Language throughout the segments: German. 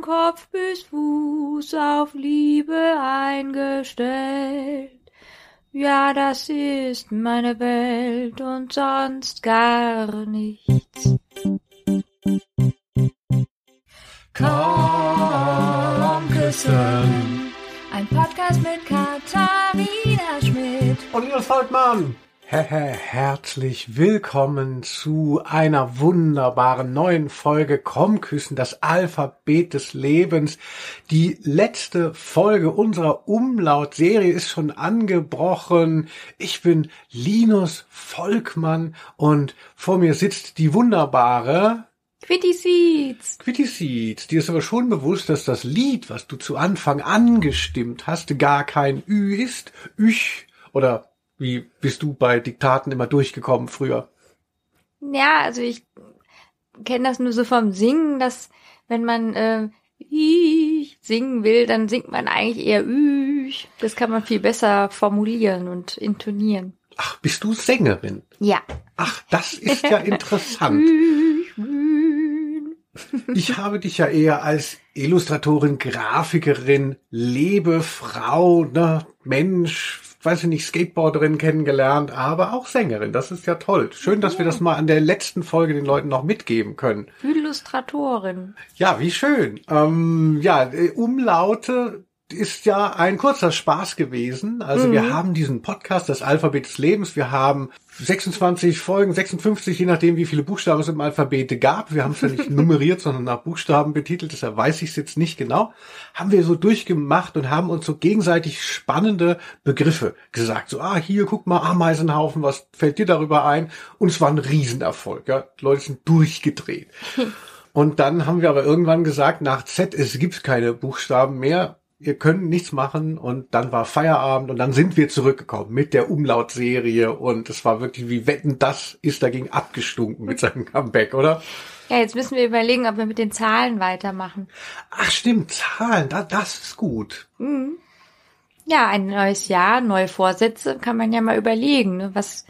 von Kopf bis Fuß auf Liebe eingestellt. Ja, das ist meine Welt und sonst gar nichts. Komm küssen. Ein Podcast mit Katharina Schmidt. Und Linus Volkmann. Herzlich willkommen zu einer wunderbaren neuen Folge Komm küssen, das Alphabet des Lebens. Die letzte Folge unserer Umlaut-Serie ist schon angebrochen. Ich bin Linus Volkmann und vor mir sitzt die wunderbare Quitty Seeds. Quitty Seeds. Dir ist aber schon bewusst, dass das Lied, was du zu Anfang angestimmt hast, gar kein Ü ist. Üch oder wie bist du bei Diktaten immer durchgekommen früher? Ja, also ich kenne das nur so vom Singen, dass wenn man äh, ich singen will, dann singt man eigentlich eher üch. Das kann man viel besser formulieren und intonieren. Ach, bist du Sängerin? Ja. Ach, das ist ja interessant. Ich habe dich ja eher als Illustratorin, Grafikerin, Lebefrau, ne, Mensch, weiß ich nicht, Skateboarderin kennengelernt, aber auch Sängerin. Das ist ja toll. Schön, dass wir das mal an der letzten Folge den Leuten noch mitgeben können. Illustratorin. Ja, wie schön. Ähm, ja, äh, Umlaute ist ja ein kurzer Spaß gewesen. Also mhm. wir haben diesen Podcast, das Alphabet des Lebens. Wir haben 26 Folgen, 56, je nachdem, wie viele Buchstaben es im Alphabet gab. Wir haben es ja nicht nummeriert, sondern nach Buchstaben betitelt. Deshalb weiß ich es jetzt nicht genau. Haben wir so durchgemacht und haben uns so gegenseitig spannende Begriffe gesagt. So, ah, hier, guck mal, Ameisenhaufen, was fällt dir darüber ein? Und es war ein Riesenerfolg. Ja, Die Leute sind durchgedreht. Und dann haben wir aber irgendwann gesagt, nach Z, es gibt keine Buchstaben mehr ihr könnt nichts machen und dann war Feierabend und dann sind wir zurückgekommen mit der Umlautserie und es war wirklich wie Wetten, das ist dagegen abgestunken mit seinem Comeback, oder? Ja, jetzt müssen wir überlegen, ob wir mit den Zahlen weitermachen. Ach stimmt, Zahlen, da, das ist gut. Mhm. Ja, ein neues Jahr, neue Vorsätze, kann man ja mal überlegen, ne? was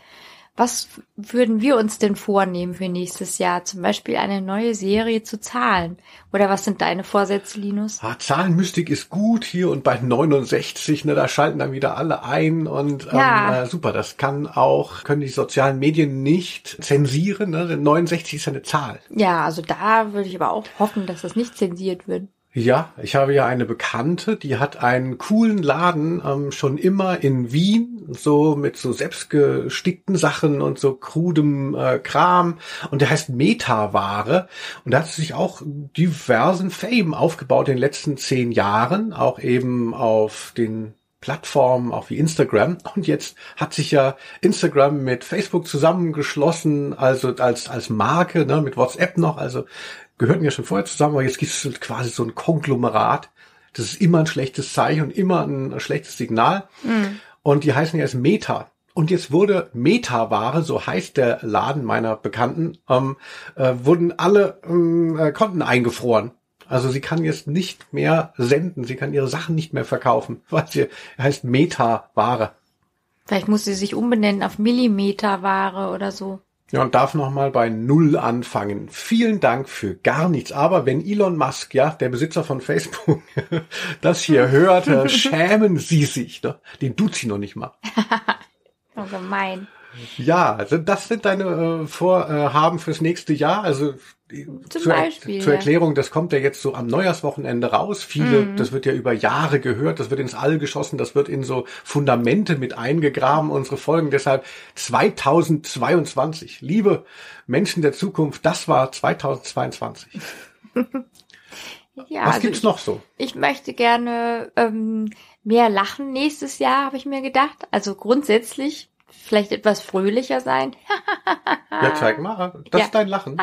was würden wir uns denn vornehmen für nächstes Jahr? Zum Beispiel eine neue Serie zu Zahlen. Oder was sind deine Vorsätze, Linus? Ah, Zahlenmystik ist gut hier und bei 69, ne, da schalten dann wieder alle ein und ähm, ja. äh, super, das kann auch, können die sozialen Medien nicht zensieren, ne? Denn 69 ist eine Zahl. Ja, also da würde ich aber auch hoffen, dass das nicht zensiert wird. Ja, ich habe ja eine Bekannte, die hat einen coolen Laden ähm, schon immer in Wien, so mit so selbstgestickten Sachen und so krudem äh, Kram. Und der heißt Metaware. Und da hat sie sich auch diversen Fame aufgebaut in den letzten zehn Jahren, auch eben auf den Plattformen, auch wie Instagram. Und jetzt hat sich ja Instagram mit Facebook zusammengeschlossen, also als, als Marke, ne, mit WhatsApp noch. Also gehörten ja schon vorher zusammen, aber jetzt gibt es quasi so ein Konglomerat. Das ist immer ein schlechtes Zeichen und immer ein schlechtes Signal. Mhm. Und die heißen jetzt Meta. Und jetzt wurde Meta-Ware, so heißt der Laden meiner Bekannten, ähm, äh, wurden alle ähm, äh, Konten eingefroren. Also sie kann jetzt nicht mehr senden, sie kann ihre Sachen nicht mehr verkaufen, weil sie heißt Meta-Ware. Vielleicht muss sie sich umbenennen auf Millimeter-Ware oder so. Ja, und darf nochmal bei Null anfangen. Vielen Dank für gar nichts. Aber wenn Elon Musk, ja, der Besitzer von Facebook, das hier hört, schämen Sie sich. Ne? Den tut sie noch nicht mal. oh, gemein. Ja, also das sind deine äh, Vorhaben fürs nächste Jahr. Also zum zur, Beispiel, zur Erklärung, das kommt ja jetzt so am Neujahrswochenende raus. Viele, mhm. das wird ja über Jahre gehört, das wird ins All geschossen, das wird in so Fundamente mit eingegraben, unsere Folgen. Deshalb 2022. Liebe Menschen der Zukunft, das war 2022. ja, Was also gibt's ich, noch so? Ich möchte gerne ähm, mehr lachen nächstes Jahr, habe ich mir gedacht. Also grundsätzlich vielleicht etwas fröhlicher sein. ja, zeig mal. Das ja. ist dein Lachen.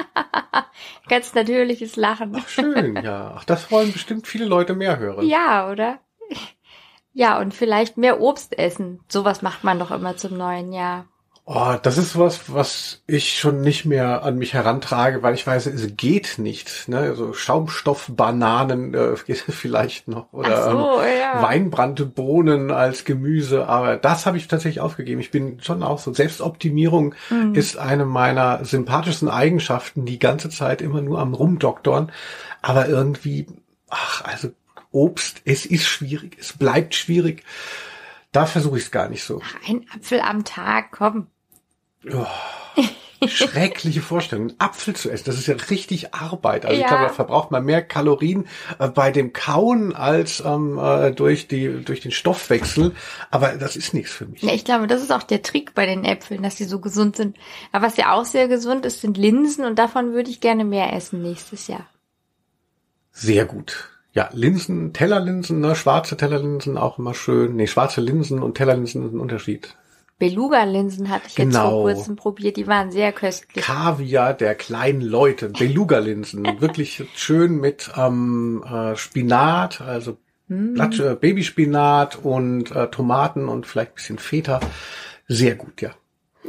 Ganz natürliches Lachen. Ach, schön, ja. Ach, das wollen bestimmt viele Leute mehr hören. Ja, oder? Ja, und vielleicht mehr Obst essen. Sowas macht man doch immer zum neuen Jahr. Oh, das ist was, was ich schon nicht mehr an mich herantrage, weil ich weiß, es geht nicht. Ne? Also Schaumstoffbananen äh, geht vielleicht noch oder so, ähm, ja. Weinbrannte Bohnen als Gemüse, aber das habe ich tatsächlich aufgegeben. Ich bin schon auch so Selbstoptimierung mhm. ist eine meiner sympathischsten Eigenschaften, die ganze Zeit immer nur am rumdoktorn, aber irgendwie ach, also Obst, es ist schwierig, es bleibt schwierig. Da versuche ich es gar nicht so. Ein Apfel am Tag, komm. Oh, schreckliche Vorstellung, einen Apfel zu essen. Das ist ja richtig Arbeit. Also Ja. ich glaube, da verbraucht man mehr Kalorien äh, bei dem Kauen als ähm, äh, durch die durch den Stoffwechsel. Aber das ist nichts für mich. Ja, ich glaube, das ist auch der Trick bei den Äpfeln, dass sie so gesund sind. Aber was ja auch sehr gesund ist, sind Linsen und davon würde ich gerne mehr essen nächstes Jahr. Sehr gut. Ja, Linsen, Tellerlinsen, ne, schwarze Tellerlinsen auch immer schön. Nee, schwarze Linsen und Tellerlinsen sind ein Unterschied. Beluga-Linsen hatte ich jetzt Genau. vor kurzem probiert, die waren sehr köstlich. Kaviar der kleinen Leute, Beluga-Linsen, wirklich schön mit ähm, äh, Spinat, also Blatt, äh, Babyspinat und äh, Tomaten und vielleicht ein bisschen Feta. Sehr gut, ja.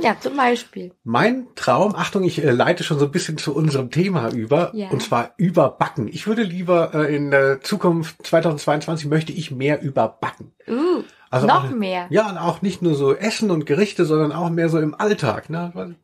Ja, zum Beispiel. Mein Traum, Achtung, ich äh, leite schon so ein bisschen zu unserem Thema über, Ja. und zwar überbacken. Ich würde lieber äh, in der Zukunft 2022 möchte ich mehr überbacken. Uh, Also noch auch, mehr. Ja, und auch nicht nur so Essen und Gerichte, sondern auch mehr so im Alltag. Ne?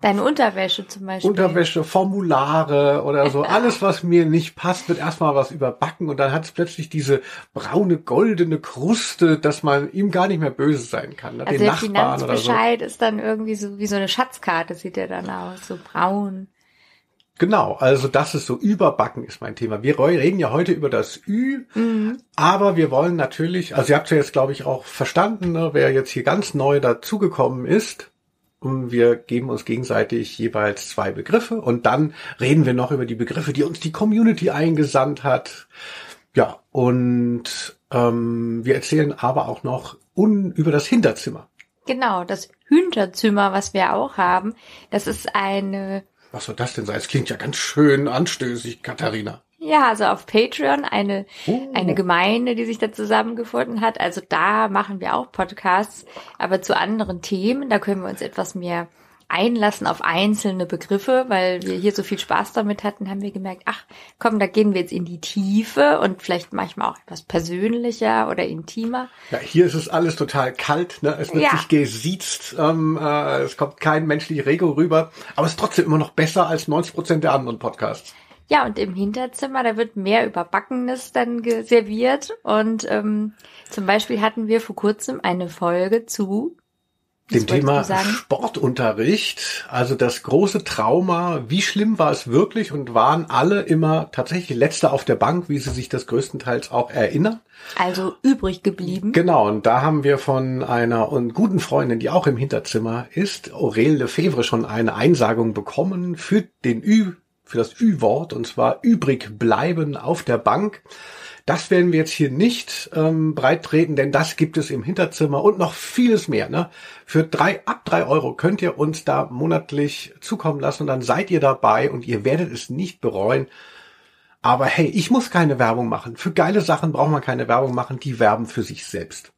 Deine Unterwäsche zum Beispiel. Unterwäsche, Formulare oder so. Alles, was mir nicht passt, wird erstmal was überbacken und dann hat es plötzlich diese braune, goldene Kruste, dass man ihm gar nicht mehr böse sein kann. Ne? also Den der Nachbarn oder so. Finanzbescheid ist dann irgendwie so wie so eine Schatzkarte, sieht er dann aus, so braun. Genau, also das ist so Überbacken ist mein Thema. Wir reden ja heute über das Ü, Mhm. aber wir wollen natürlich, also ihr habt ja jetzt glaube ich auch verstanden, ne, wer jetzt hier ganz neu dazugekommen ist. Und wir geben uns gegenseitig jeweils zwei Begriffe und dann reden wir noch über die Begriffe, die uns die Community eingesandt hat. Ja, und ähm, wir erzählen aber auch noch un über das Hinterzimmer. Genau, das Hinterzimmer, was wir auch haben, das ist eine, Was soll das denn sein? Es klingt ja ganz schön anstößig, Katharina. Ja, also auf Patreon eine, Oh. eine Gemeinde, die sich da zusammengefunden hat. Also da machen wir auch Podcasts, aber zu anderen Themen. Da können wir uns etwas mehr einlassen auf einzelne Begriffe, weil wir hier so viel Spaß damit hatten, haben wir gemerkt, ach komm, da gehen wir jetzt in die Tiefe und vielleicht manchmal auch etwas persönlicher oder intimer. Ja, hier ist es alles total kalt, ne? Es wird Ja. sich gesiezt, ähm, äh, es kommt kein menschlicher Rego rüber, aber es ist trotzdem immer noch besser als 90 Prozent der anderen Podcasts. Ja, und im Hinterzimmer, da wird mehr Überbackenes dann ge- serviert. Und ähm, zum Beispiel hatten wir vor kurzem eine Folge zu Dem Thema? Sportunterricht, also das große Trauma, wie schlimm war es wirklich und waren alle immer tatsächlich Letzte auf der Bank, wie sie sich das größtenteils auch erinnern? Also übrig geblieben. Genau, und da haben wir von einer und guten Freundin, die auch im Hinterzimmer ist, Aurel Lefebvre, schon eine Einsagung bekommen für den Ü, für das Ü-Wort, und zwar übrig bleiben auf der Bank. Das werden wir jetzt hier nicht ähm, breit treten, denn das gibt es im Hinterzimmer und noch vieles mehr. Ne? Für drei, ab drei Euro könnt ihr uns da monatlich zukommen lassen und dann seid ihr dabei und ihr werdet es nicht bereuen. Aber hey, ich muss keine Werbung machen. Für geile Sachen braucht man keine Werbung machen, die werben für sich selbst.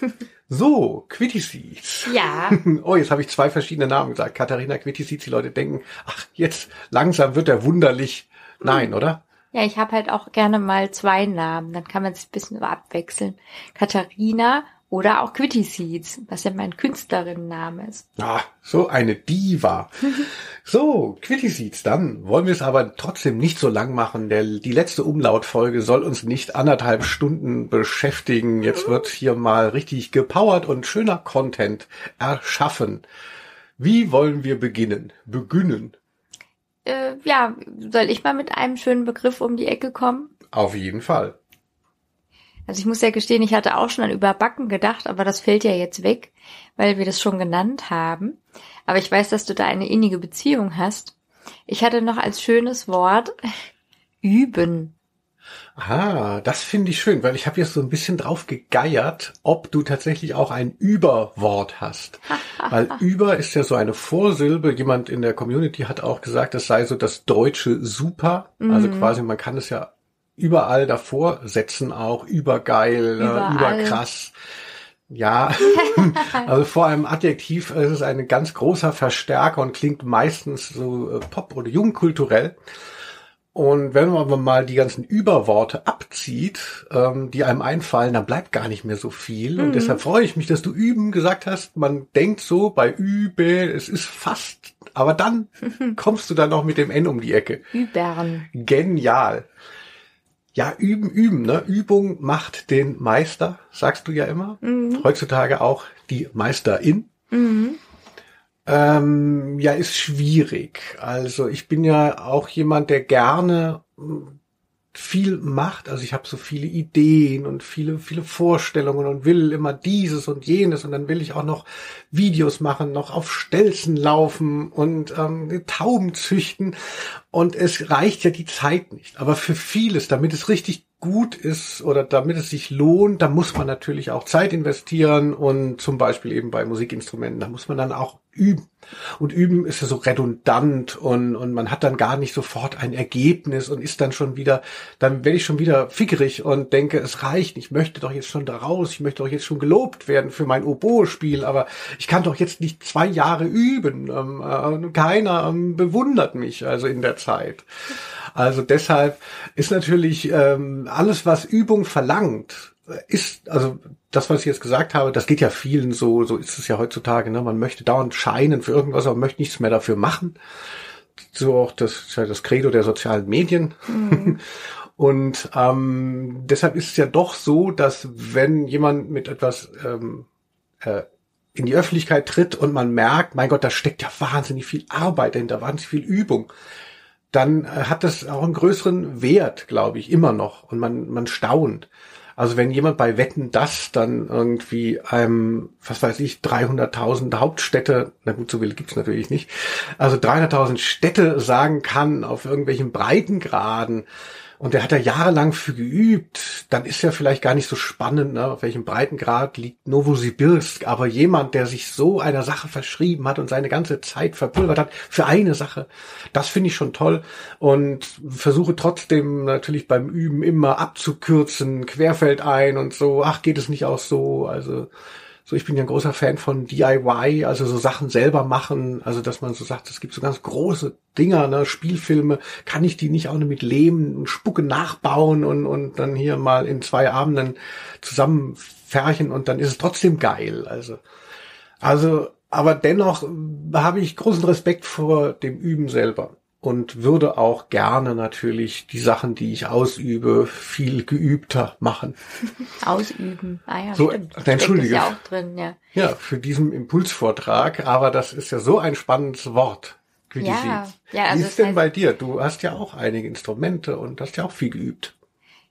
So, Quitty Seeds. Ja, Oh, jetzt habe ich zwei verschiedene Namen gesagt. Katharina Quitty Seeds. Die Leute denken, ach, jetzt langsam wird er wunderlich. Nein, oder? ja, ich habe halt auch gerne mal zwei Namen. Dann kann man sich ein bisschen abwechseln. Katharina oder auch Quitty Seeds, was ja mein Künstlerinnenname ist. Ah, so eine Diva. So, Quitty Seeds, dann wollen wir es aber trotzdem nicht so lang machen. Der, die letzte Umlautfolge soll uns nicht anderthalb Stunden beschäftigen. Jetzt wird hier mal richtig gepowert und schöner Content erschaffen. Wie wollen wir beginnen? Beginnen. Äh, ja, soll ich mal mit einem schönen Begriff um die Ecke kommen? Auf jeden Fall. Also ich muss ja gestehen, ich hatte auch schon an Überbacken gedacht, aber das fällt ja jetzt weg, weil wir das schon genannt haben. Aber ich weiß, dass du da eine innige Beziehung hast. Ich hatte noch als schönes Wort üben. Ah, das finde ich schön, weil ich habe jetzt so ein bisschen drauf gegeiert, ob du tatsächlich auch ein Überwort hast. weil über ist ja so eine Vorsilbe. Jemand in der Community hat auch gesagt, das sei so das deutsche Super. Also quasi, man kann es ja überall davor setzen, auch übergeil, äh, Überall. überkrass. Ja, also vor einem Adjektiv ist es ein ganz großer Verstärker und klingt meistens so äh, pop- oder jungkulturell. Und wenn man aber mal die ganzen Überworte abzieht, ähm, die einem einfallen, dann bleibt gar nicht mehr so viel. Und deshalb freue ich mich, dass du üben gesagt hast. Man denkt so bei übe, es ist fast, aber dann kommst du dann noch mit dem N um die Ecke. Übern. Genial. Ja, üben, üben. Ne? Übung macht den Meister, sagst du ja immer. Mhm. Heutzutage auch die Meisterin. Mhm. Ähm, ja, ist schwierig. Also ich bin ja auch jemand, der gerne viel macht. Also ich habe so viele Ideen und viele, viele Vorstellungen und will immer dieses und jenes und dann will ich auch noch Videos machen, noch auf Stelzen laufen und ähm, Tauben züchten und es reicht ja die Zeit nicht. Aber für vieles, damit es richtig gut ist oder damit es sich lohnt, da muss man natürlich auch Zeit investieren und zum Beispiel eben bei Musikinstrumenten, da muss man dann auch üben. Und üben ist ja so redundant und, und man hat dann gar nicht sofort ein Ergebnis und ist dann schon wieder, dann werde ich schon wieder fickerig und denke, es reicht, ich möchte doch jetzt schon da raus, ich möchte doch jetzt schon gelobt werden für mein Oboe-Spiel, aber ich kann doch jetzt nicht zwei Jahre üben. Ähm, äh, keiner ähm, bewundert mich also in der Zeit. Also deshalb ist natürlich ähm, alles, was Übung verlangt, ist, also das, was ich jetzt gesagt habe, das geht ja vielen so, so ist es ja heutzutage, ne? Man möchte dauernd scheinen für irgendwas, aber möchte nichts mehr dafür machen. So auch das, das Credo der sozialen Medien. Mhm. Und ähm, deshalb ist es ja doch so, dass wenn jemand mit etwas ähm, äh, in die Öffentlichkeit tritt und man merkt, mein Gott, da steckt ja wahnsinnig viel Arbeit dahinter, wahnsinnig viel Übung, dann äh, hat das auch einen größeren Wert, glaube ich, immer noch. Und man, man staunt. Also wenn jemand bei Wetten das dann irgendwie einem, was weiß ich, 300.000 Hauptstädte, na gut, so viele gibt's natürlich nicht, also 300.000 Städte sagen kann auf irgendwelchen Breitengraden, und der hat da jahrelang für geübt, dann ist ja vielleicht gar nicht so spannend, ne, auf welchem Breitengrad liegt Novosibirsk, aber jemand, der sich so einer Sache verschrieben hat und seine ganze Zeit verpulvert hat für eine Sache, das finde ich schon toll. Und versuche trotzdem natürlich beim Üben immer abzukürzen, querfeld ein und so, ach, geht es nicht auch so, also so, ich bin ja ein großer Fan von DIY, also so Sachen selber machen, also dass man so sagt, es gibt so ganz große Dinger, ne, Spielfilme, kann ich die nicht auch mit Lehm und Spucke nachbauen und, und dann hier mal in zwei Abenden zusammenfärchen und dann ist es trotzdem geil, also. Also, aber dennoch habe ich großen Respekt vor dem Üben selber und würde auch gerne natürlich die Sachen, die ich ausübe, viel geübter machen. Ausüben. Ah ja, so, stimmt. Entschuldige. Ja, auch drin, ja. ja, für diesen Impulsvortrag, aber das ist ja so ein spannendes Wort. Wie ja, ja, also Wie ist denn heißt, bei dir? Du hast ja auch einige Instrumente und hast ja auch viel geübt.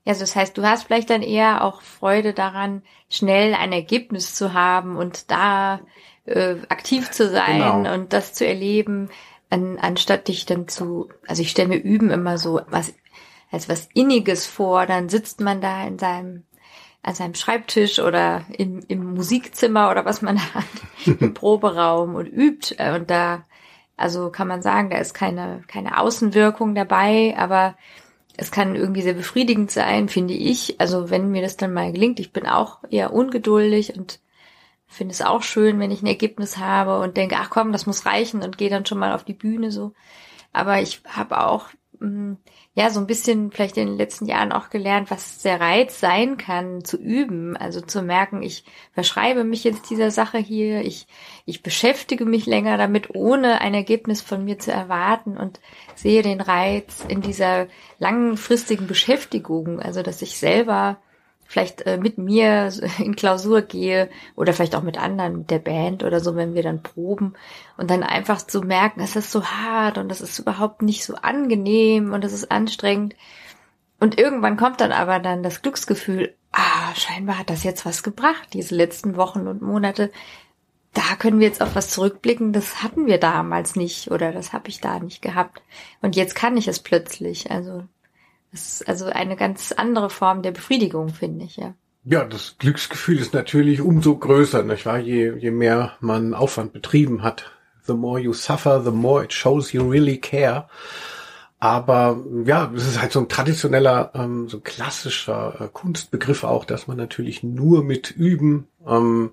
Ja, also das heißt, du hast vielleicht dann eher auch Freude daran, schnell ein Ergebnis zu haben und da äh, aktiv zu sein genau. und das zu erleben an, anstatt dich dann zu, also ich stelle mir Üben immer so was als was Inniges vor, dann sitzt man da in seinem an seinem Schreibtisch oder im, im Musikzimmer oder was man da hat, im Proberaum und übt. Äh, und da, also kann man sagen, da ist keine, keine Außenwirkung dabei, aber es kann irgendwie sehr befriedigend sein, finde ich. Also wenn mir das dann mal gelingt, ich bin auch eher ungeduldig und finde es auch schön, wenn ich ein Ergebnis habe und denke, ach komm, das muss reichen und gehe dann schon mal auf die Bühne so. Aber ich habe auch mm, ja so ein bisschen vielleicht in den letzten Jahren auch gelernt, was der Reiz sein kann, zu üben, also zu merken, ich verschreibe mich jetzt dieser Sache hier, ich ich beschäftige mich länger damit, ohne ein Ergebnis von mir zu erwarten und sehe den Reiz in dieser langfristigen Beschäftigung, also dass ich selber vielleicht äh, mit mir in Klausur gehe oder vielleicht auch mit anderen, mit der Band oder so, wenn wir dann proben und dann einfach zu merken, es ist so hart und das ist überhaupt nicht so angenehm und es ist anstrengend. Und irgendwann kommt dann aber dann das Glücksgefühl, ah, scheinbar hat das jetzt was gebracht, diese letzten Wochen und Monate. Da können wir jetzt auf was zurückblicken, das hatten wir damals nicht oder das habe ich da nicht gehabt. Und jetzt kann ich es plötzlich. Also das ist also eine ganz andere Form der Befriedigung, finde ich, ja. Ja, das Glücksgefühl ist natürlich umso größer, nicht wahr? Je, je mehr man Aufwand betrieben hat. The more you suffer, the more it shows you really care. Aber ja, es ist halt so ein traditioneller, ähm, so klassischer äh, Kunstbegriff auch, dass man natürlich nur mit Üben ähm,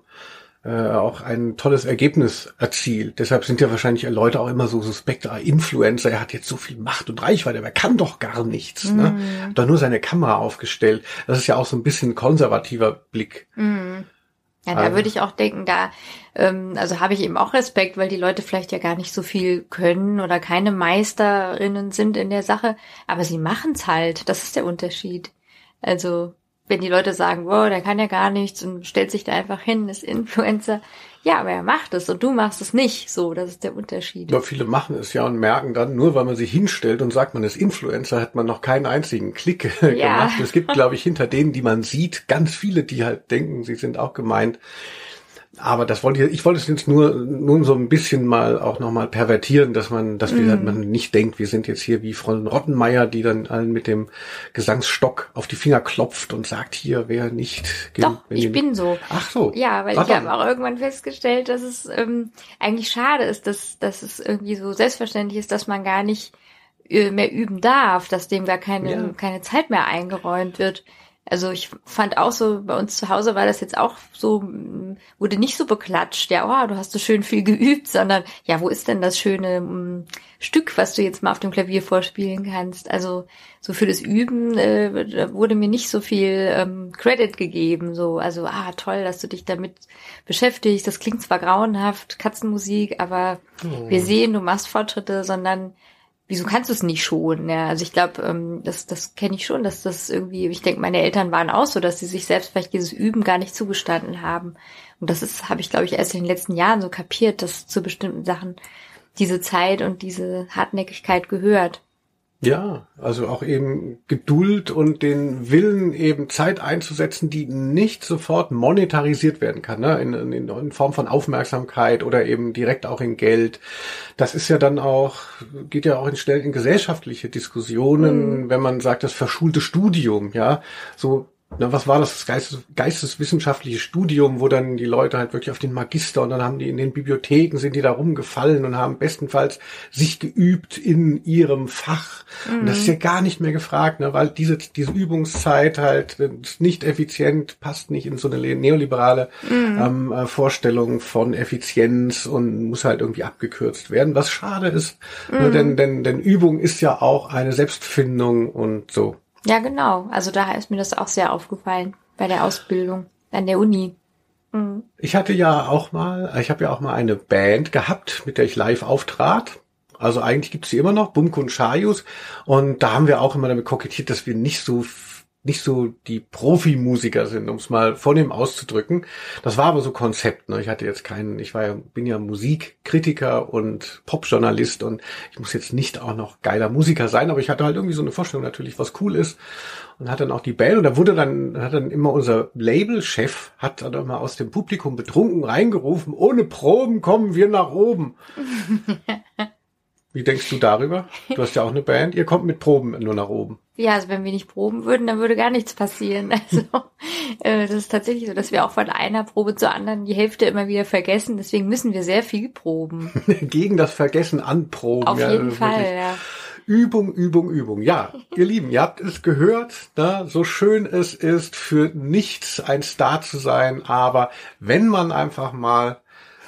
äh, auch ein tolles Ergebnis erzielt. Deshalb sind ja wahrscheinlich Leute auch immer so suspekt, ah, Influencer, er hat jetzt so viel Macht und Reichweite, aber er kann doch gar nichts. Mm. Ne? Mhm. Hat doch nur seine Kamera aufgestellt. Das ist ja auch so ein bisschen konservativer Blick. Mm. Ja, da also. würde ich auch denken, da, ähm, also habe ich eben auch Respekt, weil die Leute vielleicht ja gar nicht so viel können oder keine Meisterinnen sind in der Sache, aber sie machen's halt. Das ist der Unterschied. Also, wenn die Leute sagen, wow, der kann ja gar nichts und stellt sich da einfach hin, ist Influencer. Ja, aber er macht es und du machst es nicht. So, das ist der Unterschied. Aber viele machen es ja und merken dann, nur weil man sich hinstellt und sagt, man ist Influencer, hat man noch keinen einzigen Klick ja. gemacht. Es gibt, glaube ich, hinter denen, die man sieht, ganz viele, die halt denken, sie sind auch gemeint. Aber das wollte ich, ich wollte es jetzt nur, nur so ein bisschen mal auch nochmal pervertieren, dass man, dass mm. man nicht denkt, wir sind jetzt hier wie Frau Rottenmeier, die dann allen mit dem Gesangsstock auf die Finger klopft und sagt, hier, wer nicht. Doch, ich bin so. Ach so. Ja, weil ich habe auch irgendwann festgestellt, dass es ähm, eigentlich schade ist, dass, dass es irgendwie so selbstverständlich ist, dass man gar nicht äh, mehr üben darf, dass dem gar keine, ja. keine Zeit mehr eingeräumt wird. Also ich fand auch so, bei uns zu Hause war das jetzt auch so, wurde nicht so beklatscht, ja, oh, du hast so schön viel geübt, sondern ja, wo ist denn das schöne um, Stück, was du jetzt mal auf dem Klavier vorspielen kannst? Also so für das Üben äh, wurde mir nicht so viel ähm, Credit gegeben, so, also ah, toll, dass du dich damit beschäftigst, das klingt zwar grauenhaft, Katzenmusik, aber oh. wir sehen, du machst Fortschritte, sondern wieso kannst du es nicht schon? Ja, also ich glaube, ähm, das, das kenne ich schon, dass das irgendwie, ich denke, meine Eltern waren auch so, dass sie sich selbst vielleicht dieses Üben gar nicht zugestanden haben. Und das ist, habe ich, glaube ich, erst in den letzten Jahren so kapiert, dass zu bestimmten Sachen diese Zeit und diese Hartnäckigkeit gehört. Ja, also auch eben Geduld und den Willen, eben Zeit einzusetzen, die nicht sofort monetarisiert werden kann, ne? in, in, in Form von Aufmerksamkeit oder eben direkt auch in Geld. Das ist ja dann auch, geht ja auch in schnell in gesellschaftliche Diskussionen, mhm. wenn man sagt, das verschulte Studium, ja, so na, was war das, das Geistes, geisteswissenschaftliche Studium, wo dann die Leute halt wirklich auf den Magister und dann haben die in den Bibliotheken, sind die da rumgefallen und haben bestenfalls sich geübt in ihrem Fach. Mhm. Und das ist ja gar nicht mehr gefragt, ne, weil diese, diese Übungszeit halt nicht effizient, passt nicht in so eine neoliberale mhm. ähm, äh, Vorstellung von Effizienz und muss halt irgendwie abgekürzt werden, was schade ist, ne, mhm. ne, denn, denn, denn Übung ist ja auch eine Selbstfindung und so. Ja, genau. Also da ist mir das auch sehr aufgefallen bei der Ausbildung an der Uni. Mhm. Ich hatte ja auch mal, ich habe ja auch mal eine Band gehabt, mit der ich live auftrat. Also eigentlich gibt es sie immer noch, Bumkun Chayus. Und da haben wir auch immer damit kokettiert, dass wir nicht so nicht so die Profimusiker sind, um es mal vornehm auszudrücken. Das war aber so Konzept. Ne? Ich hatte jetzt keinen, ich war ja, bin ja Musikkritiker und Popjournalist und ich muss jetzt nicht auch noch geiler Musiker sein, aber ich hatte halt irgendwie so eine Vorstellung natürlich, was cool ist und hat dann auch die Band und da wurde dann, hat dann immer unser Labelchef, hat dann immer aus dem Publikum betrunken reingerufen, ohne Proben kommen wir nach oben. Wie denkst du darüber? Du hast ja auch eine Band. Ihr kommt mit Proben nur nach oben. Ja, also wenn wir nicht proben würden, dann würde gar nichts passieren. Also äh, das ist tatsächlich so, dass wir auch von einer Probe zur anderen die Hälfte immer wieder vergessen. Deswegen müssen wir sehr viel proben. Gegen das Vergessen anproben. Auf ja, jeden Fall, ja. Übung, Übung, Übung. Ja, ihr Lieben, ihr habt es gehört, ne? so schön es ist, für nichts ein Star zu sein, aber wenn man einfach mal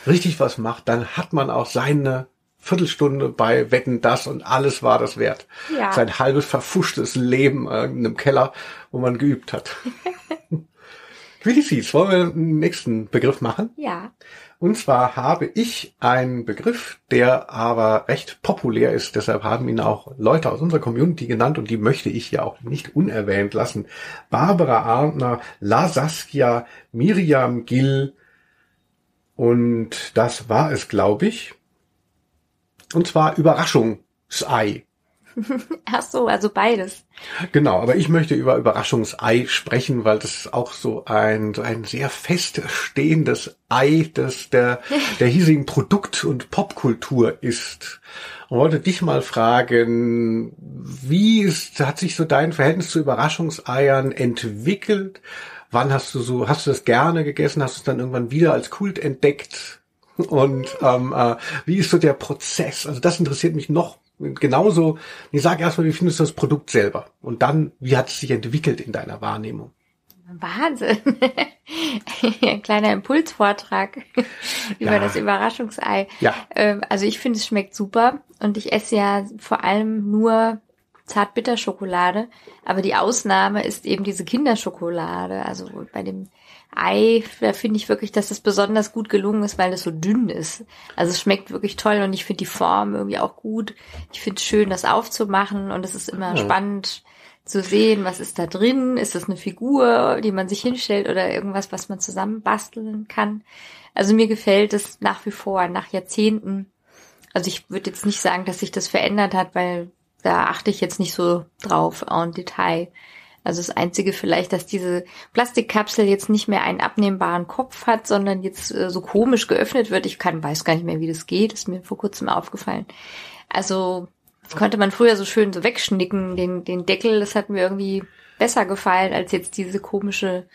richtig was macht, dann hat man auch seine Viertelstunde bei Wetten das und alles war das wert. Ja. Sein halbes verfuschtes Leben in einem Keller, wo man geübt hat. Wie sieht's? Wollen wir einen nächsten Begriff machen? Ja. Und zwar habe ich einen Begriff, der aber recht populär ist. Deshalb haben ihn auch Leute aus unserer Community genannt und die möchte ich ja auch nicht unerwähnt lassen. Barbara Arndner, La Saskia, Miriam Gill und das war es, glaube ich. Und zwar Überraschungsei. Ach so, also beides. Genau, aber ich möchte über Überraschungsei sprechen, weil das auch so ein, so ein sehr feststehendes Ei des, der, der hiesigen Produkt- und Popkultur ist. Und wollte dich mal fragen, wie ist, hat sich so dein Verhältnis zu Überraschungseiern entwickelt? Wann hast du so, hast du das gerne gegessen? Hast du es dann irgendwann wieder als Kult entdeckt? Und ähm, äh, wie ist so der Prozess? Also das interessiert mich noch genauso. Ich sage erstmal, wie findest du das Produkt selber? Und dann, wie hat es sich entwickelt in deiner Wahrnehmung? Wahnsinn. Ein kleiner Impulsvortrag über ja. das Überraschungsei. Ja. Ähm, also ich finde, es schmeckt super und ich esse ja vor allem nur Zartbitterschokolade. Aber die Ausnahme ist eben diese Kinderschokolade. Also bei dem Ei, da finde ich wirklich, dass das besonders gut gelungen ist, weil es so dünn ist. Also es schmeckt wirklich toll und ich finde die Form irgendwie auch gut. Ich finde es schön, das aufzumachen und es ist immer ja. spannend zu sehen, was ist da drin. Ist das eine Figur, die man sich hinstellt oder irgendwas, was man zusammen basteln kann? Also mir gefällt es nach wie vor, nach Jahrzehnten. Also ich würde jetzt nicht sagen, dass sich das verändert hat, weil da achte ich jetzt nicht so drauf en Detail. Also das Einzige vielleicht, dass diese Plastikkapsel jetzt nicht mehr einen abnehmbaren Kopf hat, sondern jetzt äh, so komisch geöffnet wird. Ich kann, weiß gar nicht mehr, wie das geht. Ist mir vor kurzem aufgefallen. Also das konnte man früher so schön so wegschnicken, den, den Deckel. Das hat mir irgendwie besser gefallen als jetzt diese komische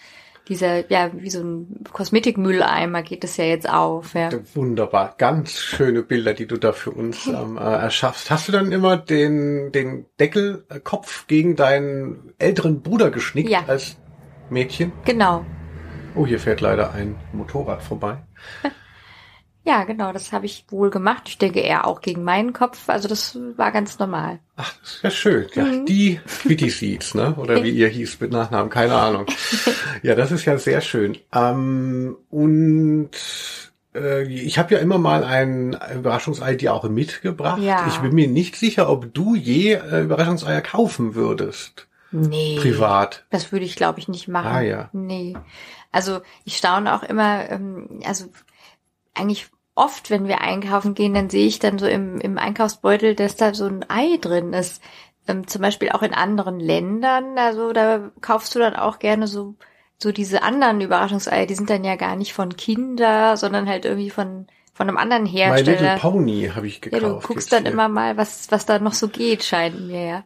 dieser, ja, wie so ein Kosmetikmülleimer geht es ja jetzt auf. Ja. Wunderbar. Ganz schöne Bilder, die du da für uns ähm, äh, erschaffst. Hast du dann immer den, den Deckelkopf gegen deinen älteren Bruder geschnickt ja. als Mädchen? Genau. Oh, hier fährt leider ein Motorrad vorbei. Ja, genau, das habe ich wohl gemacht. Ich denke eher auch gegen meinen Kopf. Also das war ganz normal. Ach, das ist ja schön. Ja, mhm. die Quitty Seeds, ne? Oder wie ihr hieß mit Nachnamen, keine Ahnung. ja, das ist ja sehr schön. Ähm, und äh, ich habe ja immer mal ein Überraschungsei dir auch mitgebracht. Ja. Ich bin mir nicht sicher, ob du je äh, Überraschungseier kaufen würdest. Nee. Privat. Das würde ich, glaube ich, nicht machen. Ah ja. Nee. Also ich staune auch immer, ähm, also eigentlich oft, wenn wir einkaufen gehen, dann sehe ich dann so im, im Einkaufsbeutel, dass da so ein Ei drin ist. Ähm, zum Beispiel auch in anderen Ländern. Also da kaufst du dann auch gerne so so diese anderen Überraschungseier. Die sind dann ja gar nicht von Kinder, sondern halt irgendwie von von einem anderen Hersteller. My Little Pony habe ich gekauft. Ja, du guckst dann hier. immer mal, was was da noch so geht, scheint mir ja.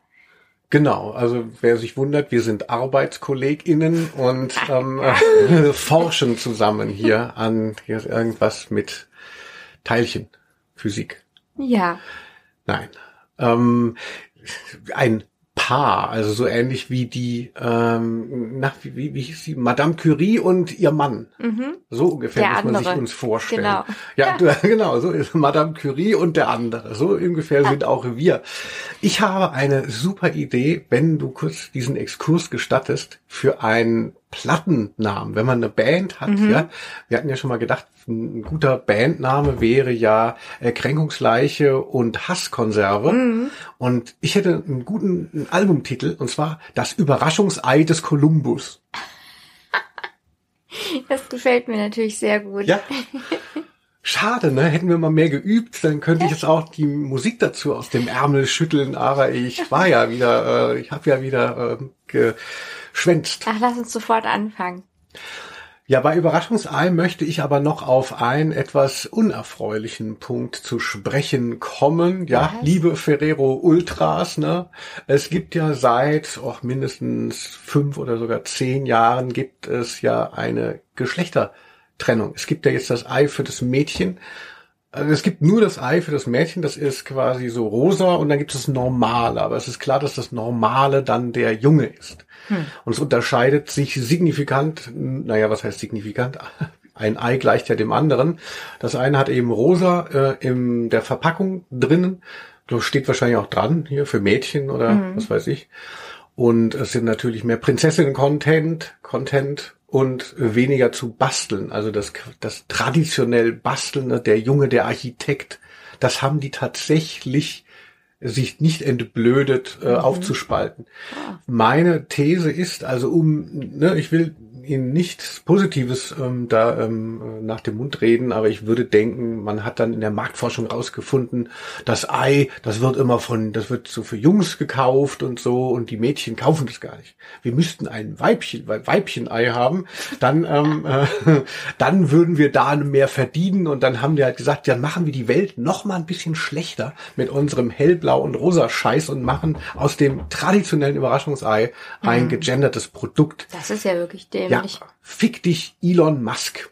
Genau, also wer sich wundert, wir sind ArbeitskollegInnen und ähm, forschen zusammen hier an hier irgendwas mit Teilchenphysik. Ja. Nein. Ähm, ein Paar, also so ähnlich wie die, ähm, nach, wie, wie, wie hieß sie, Madame Curie und ihr Mann. Mhm. So ungefähr der muss man andere. sich uns vorstellen. Genau. Ja, ja. genau, so ist Madame Curie und der andere. So ungefähr ja. sind auch wir. Ich habe eine super Idee, wenn du kurz diesen Exkurs gestattest, für ein Plattennamen, wenn man eine Band hat, mhm. ja. Wir hatten ja schon mal gedacht, ein guter Bandname wäre ja äh, Kränkungsleiche und Hasskonserve. Mhm. Und ich hätte einen guten einen Albumtitel, und zwar Das Überraschungsei des Kolumbus. Das gefällt mir natürlich sehr gut. Ja. Schade, ne? Hätten wir mal mehr geübt, dann könnte ich jetzt auch die Musik dazu aus dem Ärmel schütteln. Aber ich war ja wieder, äh, ich habe ja wieder äh, geschwänzt. Ach, lass uns sofort anfangen. Ja, bei Überraschungsei möchte ich aber noch auf einen etwas unerfreulichen Punkt zu sprechen kommen. Ja, Was? liebe Ferrero Ultras, ne? Es gibt ja seit oh, mindestens fünf oder sogar zehn Jahren gibt es ja eine Geschlechtertrennung. Es gibt ja jetzt das Ei für das Mädchen. Also es gibt nur das Ei für das Mädchen, das ist quasi so rosa und dann gibt es das Normale. Aber es ist klar, dass das Normale dann der Junge ist. Hm. Und es unterscheidet sich signifikant, naja, was heißt signifikant? Ein Ei gleicht ja dem anderen. Das eine hat eben rosa äh, in der Verpackung drinnen. Das steht wahrscheinlich auch dran, hier für Mädchen oder mhm. was weiß ich. Und es sind natürlich mehr Prinzessinnen-Content, Content und weniger zu basteln. Also das, das traditionell Basteln, der Junge, der Architekt, das haben die tatsächlich sich nicht entblödet äh, mhm. aufzuspalten. Ah. Meine These ist also um, ne, ich will Ihnen nichts Positives ähm, da ähm, nach dem Mund reden, aber ich würde denken, man hat dann in der Marktforschung rausgefunden, das Ei, das wird immer von, das wird so für Jungs gekauft und so und die Mädchen kaufen das gar nicht. Wir müssten ein Weibchen, Weibchen-Ei haben, dann, ähm, äh, dann würden wir da mehr verdienen und dann haben die halt gesagt, dann machen wir die Welt noch mal ein bisschen schlechter mit unserem hellblau und rosa Scheiß und machen aus dem traditionellen Überraschungsei ein mhm. gegendertes Produkt. Das ist ja wirklich dämlich. Ja, fick dich Elon Musk.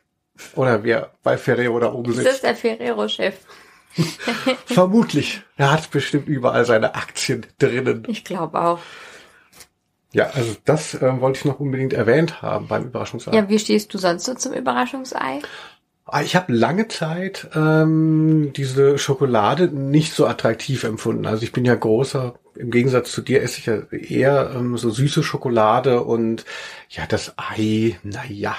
Oder wer bei Ferrero da oben sitzt. Das ist der Ferrero-Chef. Vermutlich. Er hat bestimmt überall seine Aktien drinnen. Ich glaube auch. Ja, also das äh, wollte ich noch unbedingt erwähnt haben beim Überraschungsei. Ja, wie stehst du sonst so zum Überraschungsei? Ah, Ich habe lange Zeit ähm, diese Schokolade nicht so attraktiv empfunden. Also ich bin ja großer, im Gegensatz zu dir esse ich ja eher ähm, so süße Schokolade und ja, das Ei, na ja.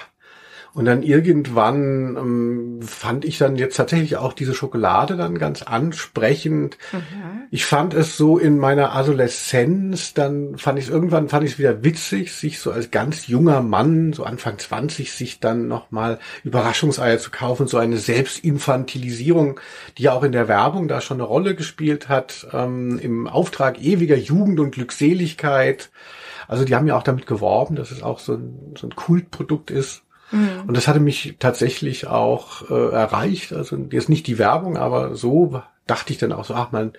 Und dann irgendwann ähm, fand ich dann jetzt tatsächlich auch diese Schokolade dann ganz ansprechend. Ich fand es so in meiner Adoleszenz, dann fand ich es irgendwann fand ich es wieder witzig, sich so als ganz junger Mann, so Anfang 20, sich dann nochmal Überraschungseier zu kaufen, so eine Selbstinfantilisierung, die ja auch in der Werbung da schon eine Rolle gespielt hat, ähm, im Auftrag ewiger Jugend und Glückseligkeit. Also die haben ja auch damit geworben, dass es auch so ein, so ein Kultprodukt ist. Und das hatte mich tatsächlich auch äh, erreicht. Also jetzt nicht die Werbung, aber so dachte ich dann auch so, ach man,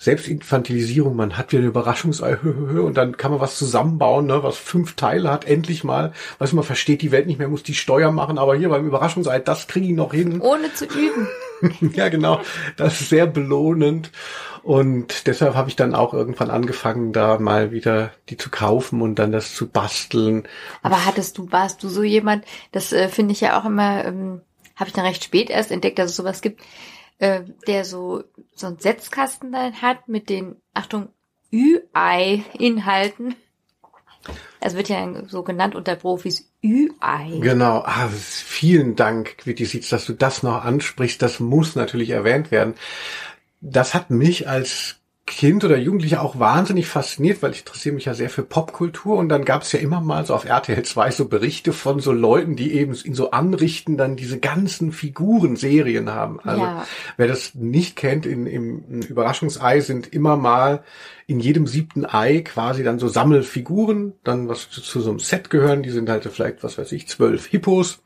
Selbstinfantilisierung, man hat wieder eine Überraschungsei und dann kann man was zusammenbauen, ne, was fünf Teile hat, endlich mal. Weißt du, man versteht die Welt nicht mehr, muss die Steuer machen, aber hier beim Überraschungsei, das kriege ich noch hin. Ohne zu üben. ja, genau. Das ist sehr belohnend. Und deshalb habe ich dann auch irgendwann angefangen, da mal wieder die zu kaufen und dann das zu basteln. Aber hattest du, warst du so jemand, das äh, finde ich ja auch immer, ähm, habe ich dann recht spät erst entdeckt, dass es sowas gibt, äh, der so, so einen Setzkasten dann hat mit den, Achtung, Ü-Ei-Inhalten. Es wird ja so genannt unter Profis Ü-Ei. Genau, ah, vielen Dank, Quittisitz, dass du das noch ansprichst. Das muss natürlich erwähnt werden. Das hat mich als Kind oder Jugendlicher auch wahnsinnig fasziniert, weil ich interessiere mich ja sehr für Popkultur und dann gab es ja immer mal so auf RTL 2 so Berichte von so Leuten, die eben in so Anrichten dann diese ganzen Figurenserien haben. Also Ja. wer das nicht kennt, in, im Überraschungsei sind immer mal in jedem siebten Ei quasi dann so Sammelfiguren, dann was zu, zu so einem Set gehören, die sind halt vielleicht, was weiß ich, zwölf Hippos.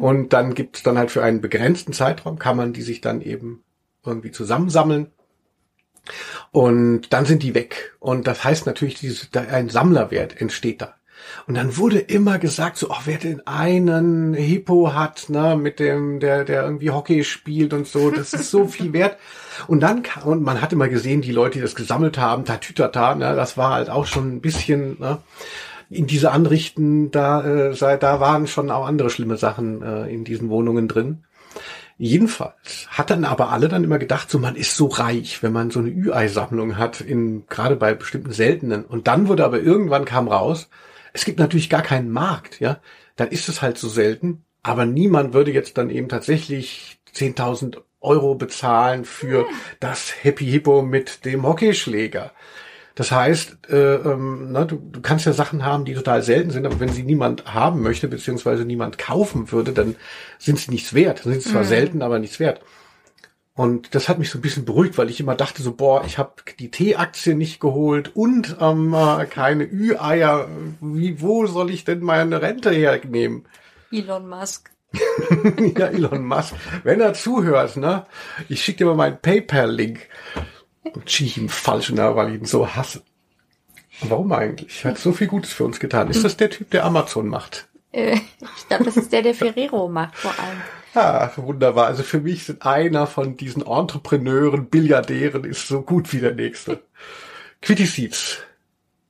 Und dann gibt's dann halt für einen begrenzten Zeitraum, kann man die sich dann eben irgendwie zusammensammeln. Und dann sind die weg. Und das heißt natürlich, dieses, ein Sammlerwert entsteht da. Und dann wurde immer gesagt, so, oh, wer den einen Hippo hat, ne, mit dem, der, der irgendwie Hockey spielt und so, das ist so viel wert. Und dann kam, und man hat immer gesehen, die Leute, die das gesammelt haben, tatütata, ne, das war halt auch schon ein bisschen, ne, in diese Anrichten, da, äh, da waren schon auch andere schlimme Sachen äh, in diesen Wohnungen drin. Jedenfalls hat dann aber alle dann immer gedacht, so man ist so reich, wenn man so eine Ü-Ei-Sammlung hat, in, gerade bei bestimmten seltenen. Und dann wurde aber irgendwann kam raus, es gibt natürlich gar keinen Markt, ja. Dann ist es halt so selten, aber niemand würde jetzt dann eben tatsächlich 10.000 Euro bezahlen für das Happy Hippo mit dem Hockeyschläger. Das heißt, äh, ähm, na, du, du kannst ja Sachen haben, die total selten sind, aber wenn sie niemand haben möchte, beziehungsweise niemand kaufen würde, dann sind sie nichts wert. Dann sind sie zwar selten, aber nichts wert. Und das hat mich so ein bisschen beruhigt, weil ich immer dachte so, boah, ich habe die T-Aktie nicht geholt und ähm, äh, keine Ü-Eier. Wie, wo soll ich denn meine Rente hernehmen? Elon Musk. ja, Elon Musk. Wenn er zuhört, ne? Ich schicke dir mal meinen PayPal-Link. Und ihm falsch, ne, weil ich ihn so hasse. Warum eigentlich? Er hat so viel Gutes für uns getan. Ist das der Typ, der Amazon macht? Äh, ich glaube, das ist der, der Ferrero macht vor allem. Ah, wunderbar. Also für mich sind einer von diesen Entrepreneuren, Billiardären ist so gut wie der nächste. Quitty Seeds.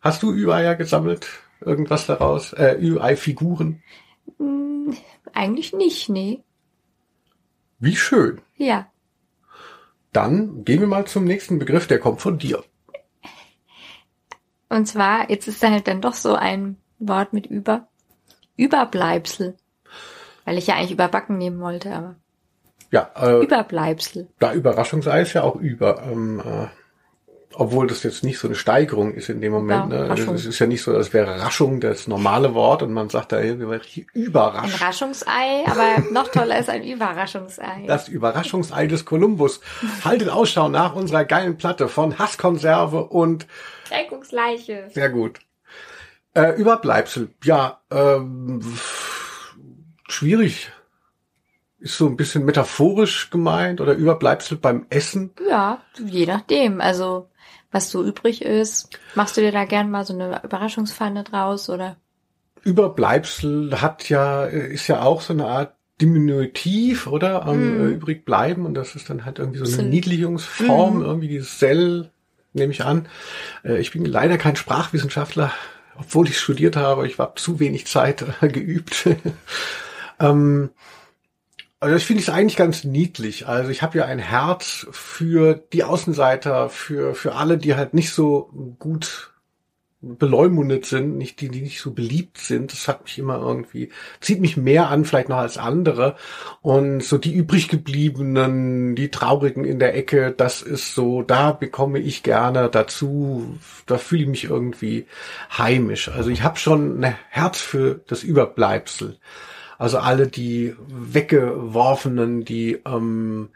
Hast du Ü-Eier gesammelt? Irgendwas daraus? Äh, Ü-Ei-Figuren? Eigentlich nicht, nee. Wie schön. Ja. Dann gehen wir mal zum nächsten Begriff, der kommt von dir. Und zwar, jetzt ist da halt dann doch so ein Wort mit über. Überbleibsel. Weil ich ja eigentlich überbacken nehmen wollte, aber Ja, äh, Überbleibsel. da Überraschungsei ist ja auch über. Ähm, äh, obwohl das jetzt nicht so eine Steigerung ist in dem Moment. Ne? Überraschung. Es ist ja nicht so, als wäre Raschung das normale Wort und man sagt da irgendwie Ein überrascht. Raschungsei, aber noch toller ist ein Überraschungsei. Das Überraschungsei des Kolumbus. Haltet Ausschau nach unserer geilen Platte von Hasskonserve und Deckungsleiche. sehr gut. Äh, Überbleibsel. Ja, ähm, schwierig. Ist so ein bisschen metaphorisch gemeint oder Überbleibsel beim Essen. Ja, je nachdem. Also, was so übrig ist. Machst du dir da gern mal so eine Überraschungspfanne draus oder? Überbleibsel hat ja, ist ja auch so eine Art Diminutiv, oder? Am Mhm. äh, übrig bleiben und das ist dann halt irgendwie so eine. Niedlichungsform, Mhm. irgendwie dieses Sell, nehme ich an. Äh, ich bin leider kein Sprachwissenschaftler, obwohl ich studiert habe. Ich habe zu wenig Zeit äh, geübt. ähm, Also das finde ich eigentlich ganz niedlich. Also ich habe ja ein Herz für die Außenseiter, für für alle, die halt nicht so gut beleumundet sind, nicht die, die nicht so beliebt sind. Das hat mich immer irgendwie, zieht mich mehr an, vielleicht noch als andere. Und so die übrig gebliebenen, die Traurigen in der Ecke, das ist so, da bekomme ich gerne dazu, da fühle ich mich irgendwie heimisch. Also ich habe schon ein Herz für das Überbleibsel. Also alle die weggeworfenen, die ähm,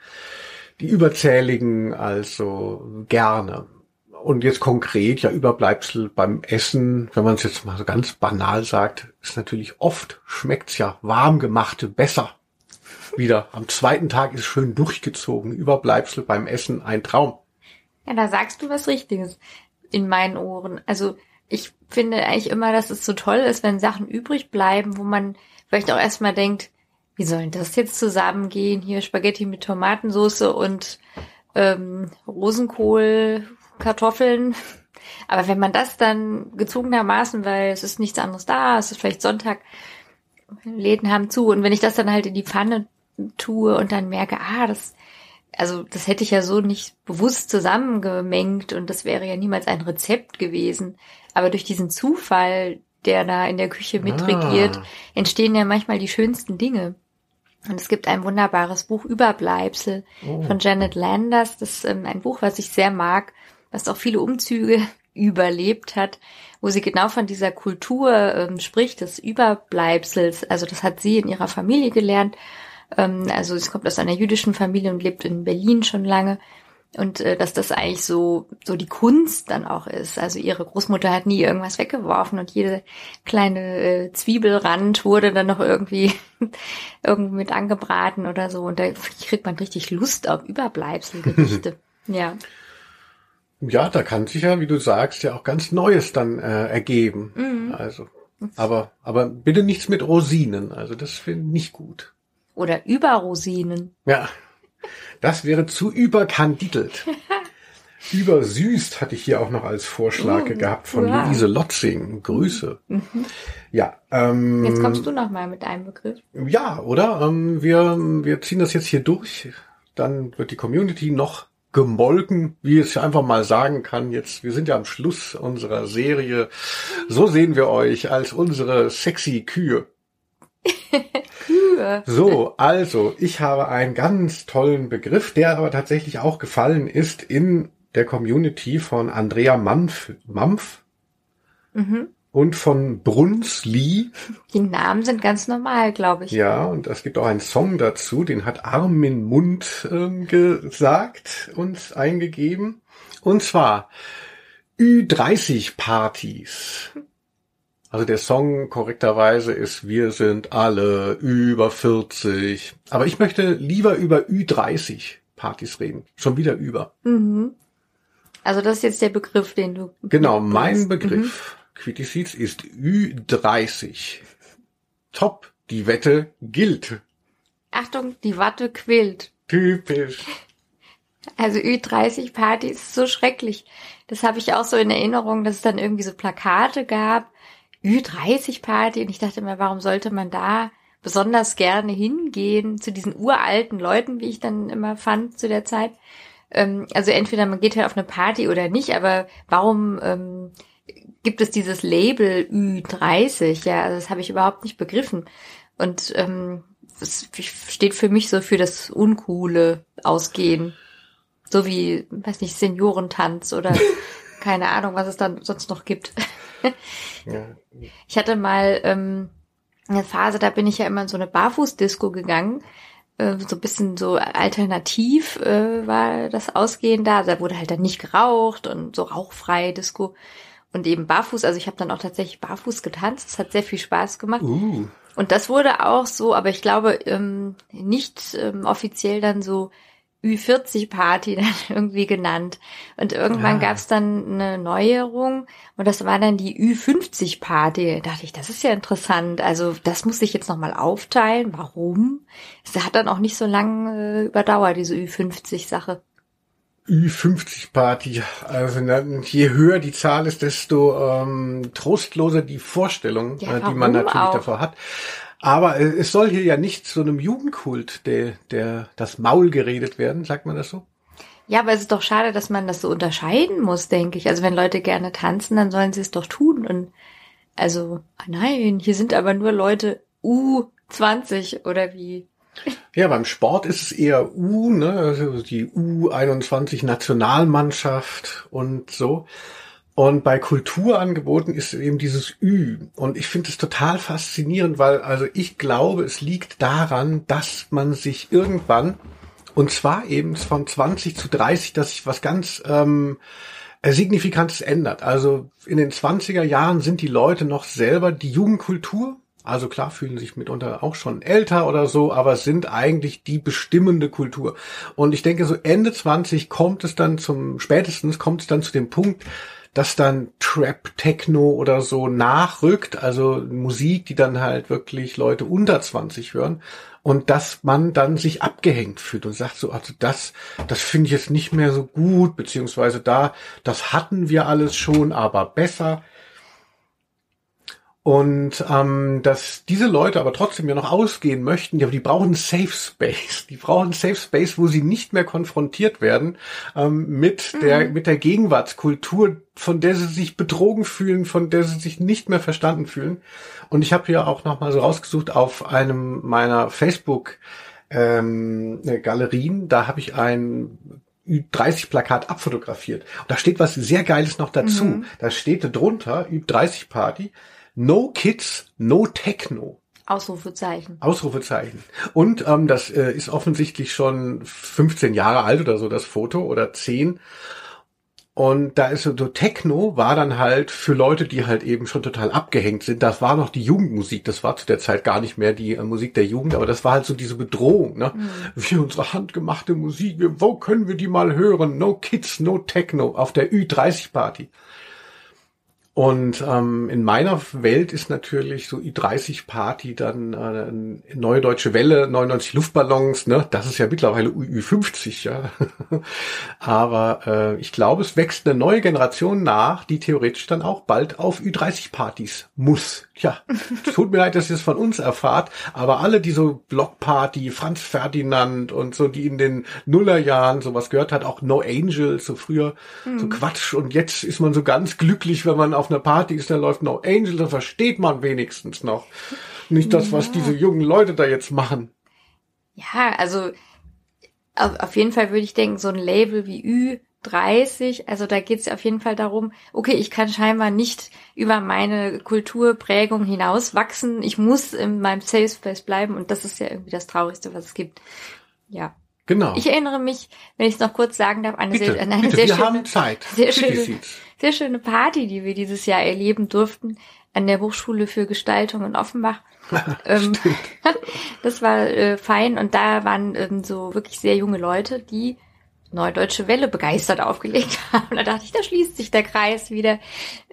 die Überzähligen, also gerne und jetzt konkret, ja, Überbleibsel beim Essen, wenn man es jetzt mal so ganz banal sagt, ist natürlich oft schmeckt's ja warm gemachte besser. Wieder am zweiten Tag ist schön durchgezogen. Überbleibsel beim Essen ein Traum. Ja, da sagst du was Richtiges in meinen Ohren. Also ich finde eigentlich immer, dass es so toll ist, wenn Sachen übrig bleiben, wo man vielleicht auch erstmal denkt, wie sollen das jetzt zusammengehen? Hier Spaghetti mit Tomatensauce und ähm, Rosenkohl, Kartoffeln. Aber wenn man das dann gezwungenermaßen, weil es ist nichts anderes da, es ist vielleicht Sonntag, Läden haben zu und wenn ich das dann halt in die Pfanne tue und dann merke, ah, das, also das hätte ich ja so nicht bewusst zusammengemengt und das wäre ja niemals ein Rezept gewesen. Aber durch diesen Zufall, der da in der Küche mitregiert, ah. entstehen ja manchmal die schönsten Dinge. Und es gibt ein wunderbares Buch Überbleibsel oh. von Janet Landers. Das ist ähm, ein Buch, was ich sehr mag, was auch viele Umzüge überlebt hat, wo sie genau von dieser Kultur ähm, spricht, des Überbleibsels. Also das hat sie in ihrer Familie gelernt. Ähm, also sie kommt aus einer jüdischen Familie und lebt in Berlin schon lange. Und äh, dass das eigentlich so, so die Kunst dann auch ist. Also ihre Großmutter hat nie irgendwas weggeworfen und jede kleine äh, Zwiebelrand wurde dann noch irgendwie irgendwie mit angebraten oder so. Und da kriegt man richtig Lust auf Überbleibselgerichte. ja. Ja, da kann sich ja, wie du sagst, ja auch ganz Neues dann äh, ergeben. Mhm. Also, aber, aber bitte nichts mit Rosinen. Also das finde ich nicht gut. Oder über Rosinen. Ja, das wäre zu überkandidelt. Übersüßt hatte ich hier auch noch als Vorschlag uh, gehabt von ja. Luise Lotzing. Grüße. Mhm. Ja. Ähm, jetzt kommst du noch mal mit einem Begriff. Ja, oder? Ähm, wir, wir ziehen das jetzt hier durch. Dann wird die Community noch gemolken, wie ich einfach mal sagen kann. Jetzt, wir sind ja am Schluss unserer Serie. So sehen wir euch als unsere sexy Kühe. Kühe. So, also, ich habe einen ganz tollen Begriff, der aber tatsächlich auch gefallen ist in der Community von Andrea Mampf. Mampf? Mhm und von Brunsli. Die Namen sind ganz normal, glaube ich. Ja, und es gibt auch einen Song dazu, den hat Armin Mund ähm, gesagt und eingegeben. Und zwar Ü30-Partys. Also der Song korrekterweise ist Wir sind alle über 40. Aber ich möchte lieber über Ü30 Partys reden. Schon wieder über. Mhm. Also das ist jetzt der Begriff, den du. Genau, mein Begriff. Mhm. Quitisiz ist Ü30. Top, die Wette gilt. Achtung, die Watte quillt. Typisch. Also Ü30-Party ist so schrecklich. Das habe ich auch so in Erinnerung, dass es dann irgendwie so Plakate gab. Ü30-Party. Und ich dachte immer, warum sollte man da besonders gerne hingehen zu diesen uralten Leuten, wie ich dann immer fand zu der Zeit. Ähm, also entweder man geht halt auf eine Party oder nicht, aber warum ähm, gibt es dieses Label Ü30, ja, also das habe ich überhaupt nicht begriffen. Und ähm, es steht für mich so für das uncoole Ausgehen. So wie, weiß nicht, Seniorentanz oder keine Ahnung, was es dann sonst noch gibt. Ja. Ich hatte mal ähm, eine Phase, da bin ich ja immer in so eine Barfußdisco gegangen. Äh, so ein bisschen so alternativ äh, war das Ausgehen da. Da wurde halt dann nicht geraucht und so rauchfrei Disco und eben barfuß. Also ich habe dann auch tatsächlich barfuß getanzt. Es hat sehr viel Spaß gemacht. Uh. Und das wurde auch so, aber ich glaube ähm, nicht ähm, offiziell dann so Ü40-Party dann irgendwie genannt. Und irgendwann ja. gab es dann eine Neuerung und das war dann die Ü50-Party. Da dachte ich, das ist ja interessant. Also das muss ich jetzt nochmal aufteilen. Warum? Es hat dann auch nicht so lange äh, überdauert, diese Ü50-Sache. Ü50-Party. Also je höher die Zahl ist, desto ähm, trostloser die Vorstellung, ja, äh, die man natürlich auch? davor hat. Aber äh, es soll hier ja nicht zu einem Jugendkult, der, der das Maul geredet werden, sagt man das so? Ja, aber es ist doch schade, dass man das so unterscheiden muss, denke ich. Also wenn Leute gerne tanzen, dann sollen sie es doch tun. Und also, ah nein, hier sind aber nur Leute U20 oder wie. Ja, beim Sport ist es eher U, ne, also die U21 Nationalmannschaft und so. Und bei Kulturangeboten ist eben dieses Ü. Und ich finde es total faszinierend, weil also ich glaube, es liegt daran, dass man sich irgendwann, und zwar eben von 20 zu 30, dass sich was ganz ähm, Signifikantes ändert. Also in den 20er Jahren sind die Leute noch selber die Jugendkultur. Also klar fühlen sich mitunter auch schon älter oder so, aber sind eigentlich die bestimmende Kultur. Und ich denke, so Ende 20 kommt es dann zum, spätestens kommt es dann zu dem Punkt, dass dann Trap, Techno oder so nachrückt, also Musik, die dann halt wirklich Leute unter 20 hören und dass man dann sich abgehängt fühlt und sagt so, also das, das finde ich jetzt nicht mehr so gut, beziehungsweise da, das hatten wir alles schon, aber besser. Und ähm, dass diese Leute aber trotzdem ja noch ausgehen möchten, ja, die brauchen Safe Space. Die brauchen Safe Space, wo sie nicht mehr konfrontiert werden ähm, mit mhm. der mit der Gegenwartskultur, von der sie sich betrogen fühlen, von der sie sich nicht mehr verstanden fühlen. Und ich habe hier auch noch mal so rausgesucht auf einem meiner Facebook ähm, Galerien. Da habe ich ein 30 Plakat abfotografiert. Und da steht was sehr Geiles noch dazu. Mhm. Da steht drunter Üb 30 Party No Kids, No Techno. Ausrufezeichen. Ausrufezeichen. Und ähm, das äh, ist offensichtlich schon 15 Jahre alt oder so, das Foto, oder 10. Und da ist so Techno war dann halt für Leute, die halt eben schon total abgehängt sind. Das war noch die Jugendmusik. Das war zu der Zeit gar nicht mehr die äh, Musik der Jugend, aber das war halt so diese Bedrohung. Ne? Mhm. Wie unsere handgemachte Musik. Wir, wo können wir die mal hören? No Kids, no Techno auf der Ü30 Party. Und ähm, in meiner Welt ist natürlich so i30-Party dann äh, Neue Deutsche Welle, 99 Luftballons, ne? Das ist ja mittlerweile Ü50, ja. Aber äh, ich glaube, es wächst eine neue Generation nach, die theoretisch dann auch bald auf Ü30-Partys muss. Tja, tut mir leid, dass ihr es von uns erfahrt, aber alle, die so Blockparty, Franz Ferdinand und so, die in den Nullerjahren sowas gehört hat, auch No Angels, so früher, mhm. so Quatsch. Und jetzt ist man so ganz glücklich, wenn man auf einer Party ist, da läuft No Angels, dann versteht man wenigstens noch. Nicht das, ja. was diese jungen Leute da jetzt machen. Ja, also auf, auf jeden Fall würde ich denken, so ein Label wie Ü 30, also da geht es auf jeden Fall darum, okay, ich kann scheinbar nicht über meine Kulturprägung hinaus wachsen, ich muss in meinem Safe Space bleiben und das ist ja irgendwie das Traurigste, was es gibt. Ja. Genau. Ich erinnere mich, wenn ich es noch kurz sagen darf, eine bitte, sehr, eine bitte, sehr wir schöne, haben Zeit. sehr schöne, sehr schöne Party, die wir dieses Jahr erleben durften an der Hochschule für Gestaltung in Offenbach. ähm, das war äh, fein und da waren ähm, so wirklich sehr junge Leute, die Neue Deutsche Welle begeistert aufgelegt haben. Da dachte ich, da schließt sich der Kreis wieder.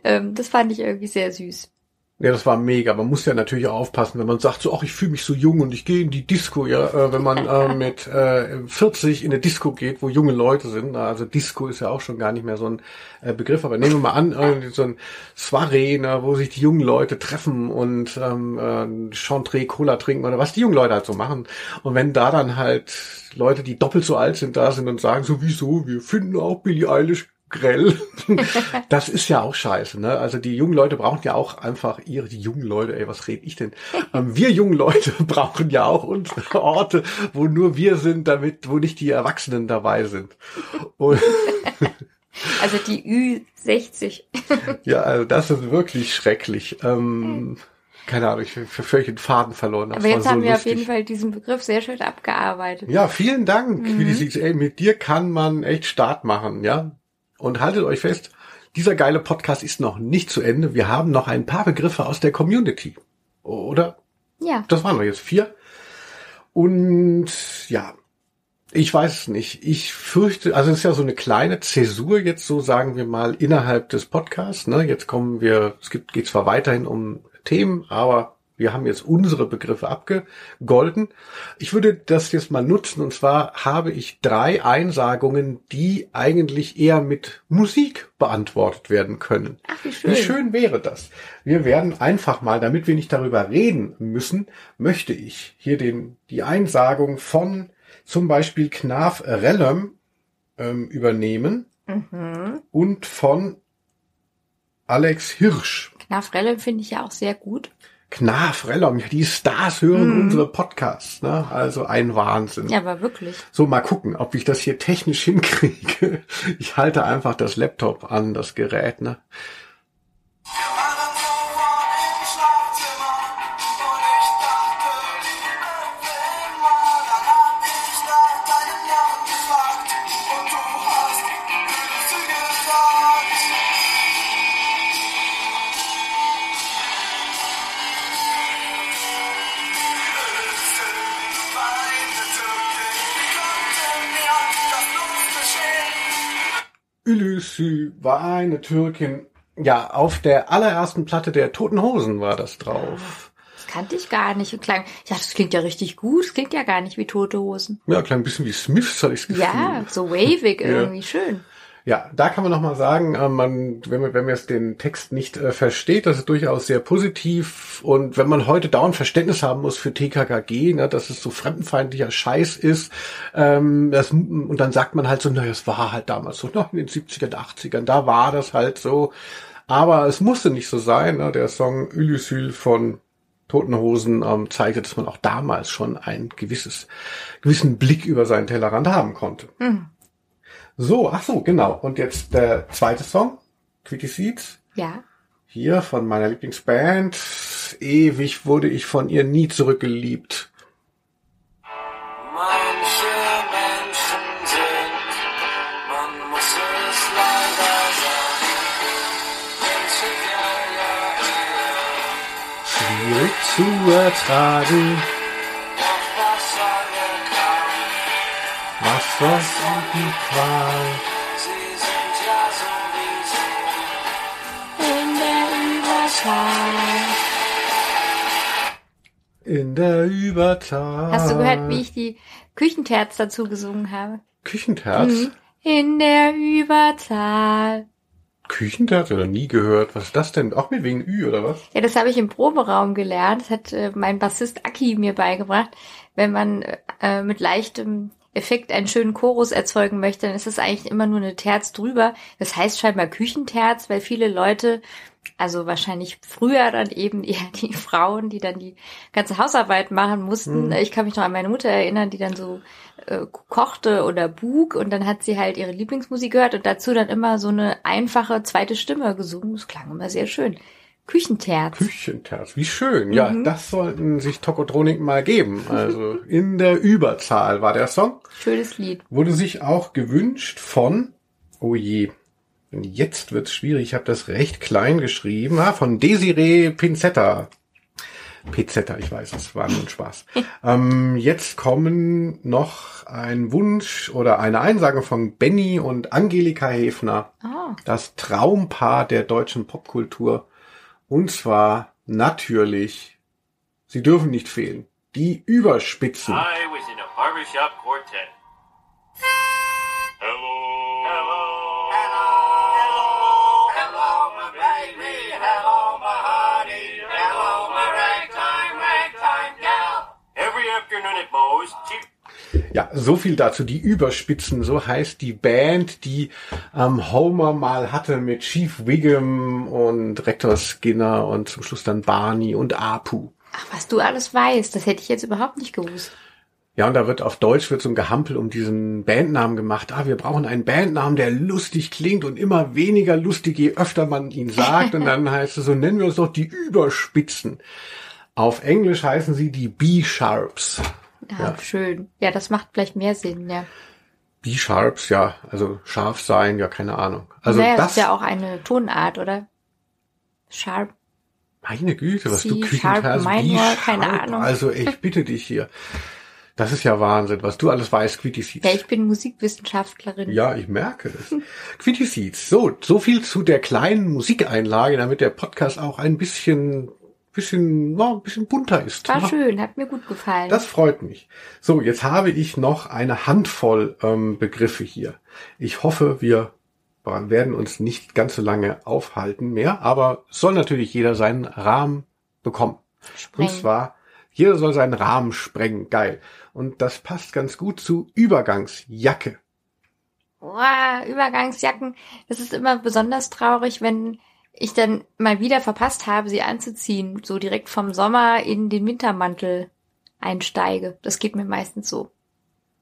Ähm, das fand ich irgendwie sehr süß. Ja, das war mega. Man muss ja natürlich auch aufpassen, wenn man sagt so, ach, ich fühle mich so jung und ich gehe in die Disco, ja, äh, wenn man äh, mit äh, 40 in eine Disco geht, wo junge Leute sind. Also Disco ist ja auch schon gar nicht mehr so ein äh, Begriff, aber nehmen wir mal an, äh, so ein Soiree, ne, wo sich die jungen Leute treffen und ähm, äh, Chantre, Cola trinken oder was die jungen Leute halt so machen. Und wenn da dann halt Leute, die doppelt so alt sind, da sind und sagen, sowieso, wir finden auch Billie Eilish grell. Das ist ja auch scheiße, ne? Also die jungen Leute brauchen ja auch einfach ihre, die jungen Leute, ey, was red ich denn? Ähm, wir jungen Leute brauchen ja auch unsere Orte, wo nur wir sind, damit, wo nicht die Erwachsenen dabei sind. Und also die Ü60. Ja, also das ist wirklich schrecklich. Ähm, keine Ahnung, ich für völlig den Faden verloren. Das Aber jetzt haben so wir lustig. auf jeden Fall diesen Begriff sehr schön abgearbeitet. Ja, vielen Dank. Mhm. Ey, mit dir kann man echt Start machen, ja. Und haltet euch fest, dieser geile Podcast ist noch nicht zu Ende. Wir haben noch ein paar Begriffe aus der Community. Oder? Ja. Das waren doch jetzt vier. Und ja, ich weiß es nicht. Ich fürchte, also es ist ja so eine kleine Zäsur jetzt so, sagen wir mal, innerhalb des Podcasts. Ne? Jetzt kommen wir, es gibt, geht zwar weiterhin um Themen, aber Wir haben jetzt unsere Begriffe abgegolten. Ich würde das jetzt mal nutzen und zwar habe ich drei Einsagungen, die eigentlich eher mit Musik beantwortet werden können. Ach, wie schön. Wie schön wäre das? Wir werden einfach mal, damit wir nicht darüber reden müssen, möchte ich hier den, die Einsagung von zum Beispiel Knaf Rellem ähm, übernehmen Mhm. und von Alex Hirsch. Knafrelle finde ich ja auch sehr gut. Knaf Rellem, ja, die Stars hören unsere Podcasts, ne? Also ein Wahnsinn. Ja, aber wirklich. So, mal gucken, ob ich das hier technisch hinkriege. Ich halte einfach das Laptop an, das Gerät, ne? Ülüsü war eine Türkin. Ja, auf der allerersten Platte der Toten Hosen war das drauf. Das kannte ich gar nicht. Und klang, ja, das klingt ja richtig gut. Das klingt ja gar nicht wie tote Hosen. Ja, klang ein bisschen wie Smiths, hatte ich das Gefühl. Ja, so wavig irgendwie. Schön. Ja, da kann man noch mal sagen, äh, man, wenn man, wenn man jetzt den Text nicht äh, versteht, das ist durchaus sehr positiv. Und wenn man heute dauernd Verständnis haben muss für TKKG, ne, dass es so fremdenfeindlicher Scheiß ist, ähm, das, und dann sagt man halt so, naja, es war halt damals so, noch in den 70ern, 80ern, da war das halt so. Aber es musste nicht so sein. Ne? Der Song Ülüsül von Toten Hosen ähm, zeigte, dass man auch damals schon ein gewisses, gewissen Blick über seinen Tellerrand haben konnte. So, ach so, genau. Und jetzt der zweite Song, Quitty Seeds, Ja. hier von meiner Lieblingsband. Ewig wurde ich von ihr nie zurückgeliebt. Manche Menschen sind, man muss es leider sagen, Schwierig zu ertragen, was und die Qual. Sie sind ja sowieso In der Überzahl. In der Überzahl. Hast du gehört, wie ich die Küchenterz dazu gesungen habe? Küchenterz? Mhm. In der Überzahl. Küchenterz? Oder nie gehört. Was ist das denn? Auch mit wegen Ü, oder was? Ja, das habe ich im Proberaum gelernt. Das hat äh, mein Bassist Aki mir beigebracht. Wenn man äh, mit leichtem Effekt einen schönen Chorus erzeugen möchte, dann ist es eigentlich immer nur eine Terz drüber. Das heißt scheinbar Küchenterz, weil viele Leute, also wahrscheinlich früher dann eben eher die Frauen, die dann die ganze Hausarbeit machen mussten. Ich kann mich noch an meine Mutter erinnern, die dann so äh, kochte oder bug und dann hat sie halt ihre Lieblingsmusik gehört und dazu dann immer so eine einfache zweite Stimme gesungen. Das klang immer sehr schön. Küchenterz. Küchenterz, wie schön. Ja, das sollten sich Tokotronik mal geben. Also in der Überzahl war der Song. Schönes Lied. Wurde sich auch gewünscht von, oh je, jetzt wird's schwierig, ich habe das recht klein geschrieben, ah, von Desiree Pinzetta. Pizzetta, ich weiß, es war nur ein Spaß. ähm, jetzt kommen noch ein Wunsch oder eine Einsage von Benny und Angelika Hefner. Ah. Das Traumpaar der deutschen Popkultur. Und zwar natürlich, sie dürfen nicht fehlen, die Überspitzen. I was in a barbershop quartet. Hello. Hello. Hello, hello, my baby, hello, my honey, hello, my ragtime, ragtime gal. Every afternoon at Moe's, she Ja, so viel dazu. Die Überspitzen, so heißt die Band, die ähm, Homer mal hatte mit Chief Wiggum und Rektor Skinner und zum Schluss dann Barney und Apu. Ach, was du alles weißt, das hätte ich jetzt überhaupt nicht gewusst. Ja, und da wird auf Deutsch wird so ein Gehampel um diesen Bandnamen gemacht. Ah, wir brauchen einen Bandnamen, der lustig klingt und immer weniger lustig, je öfter man ihn sagt. Und dann heißt es so, nennen wir uns doch die Überspitzen. Auf Englisch heißen sie die B-Sharps. Ja, Ja. schön. Ja, das macht vielleicht mehr Sinn, ja. B-Sharps, ja, also scharf sein, ja, keine Ahnung. Also naja, das ist ja auch eine Tonart, oder? Sharp. meine Güte, was C, du Sharp Küchenters, Minor, keine Ahnung. Also ich bitte dich hier. Das ist ja Wahnsinn, was du alles weißt, Quitty Seeds. Ja, ich bin Musikwissenschaftlerin. Ja, ich merke es. Quitty Seeds. So, so viel zu der kleinen Musikeinlage, damit der Podcast auch ein bisschen bisschen, ja, ein bisschen bunter ist. War Ja. schön, hat mir gut gefallen. Das freut mich. So, jetzt habe ich noch eine Handvoll ähm, Begriffe hier. Ich hoffe, wir werden uns nicht ganz so lange aufhalten mehr, aber soll natürlich jeder seinen Rahmen bekommen. Sprengen. Und zwar, jeder soll seinen Rahmen sprengen. Geil. Und das passt ganz gut zu Übergangsjacke. Boah, Übergangsjacken, das ist immer besonders traurig, wenn ich dann mal wieder verpasst habe, sie anzuziehen, so direkt vom Sommer in den Wintermantel einsteige. Das geht mir meistens so.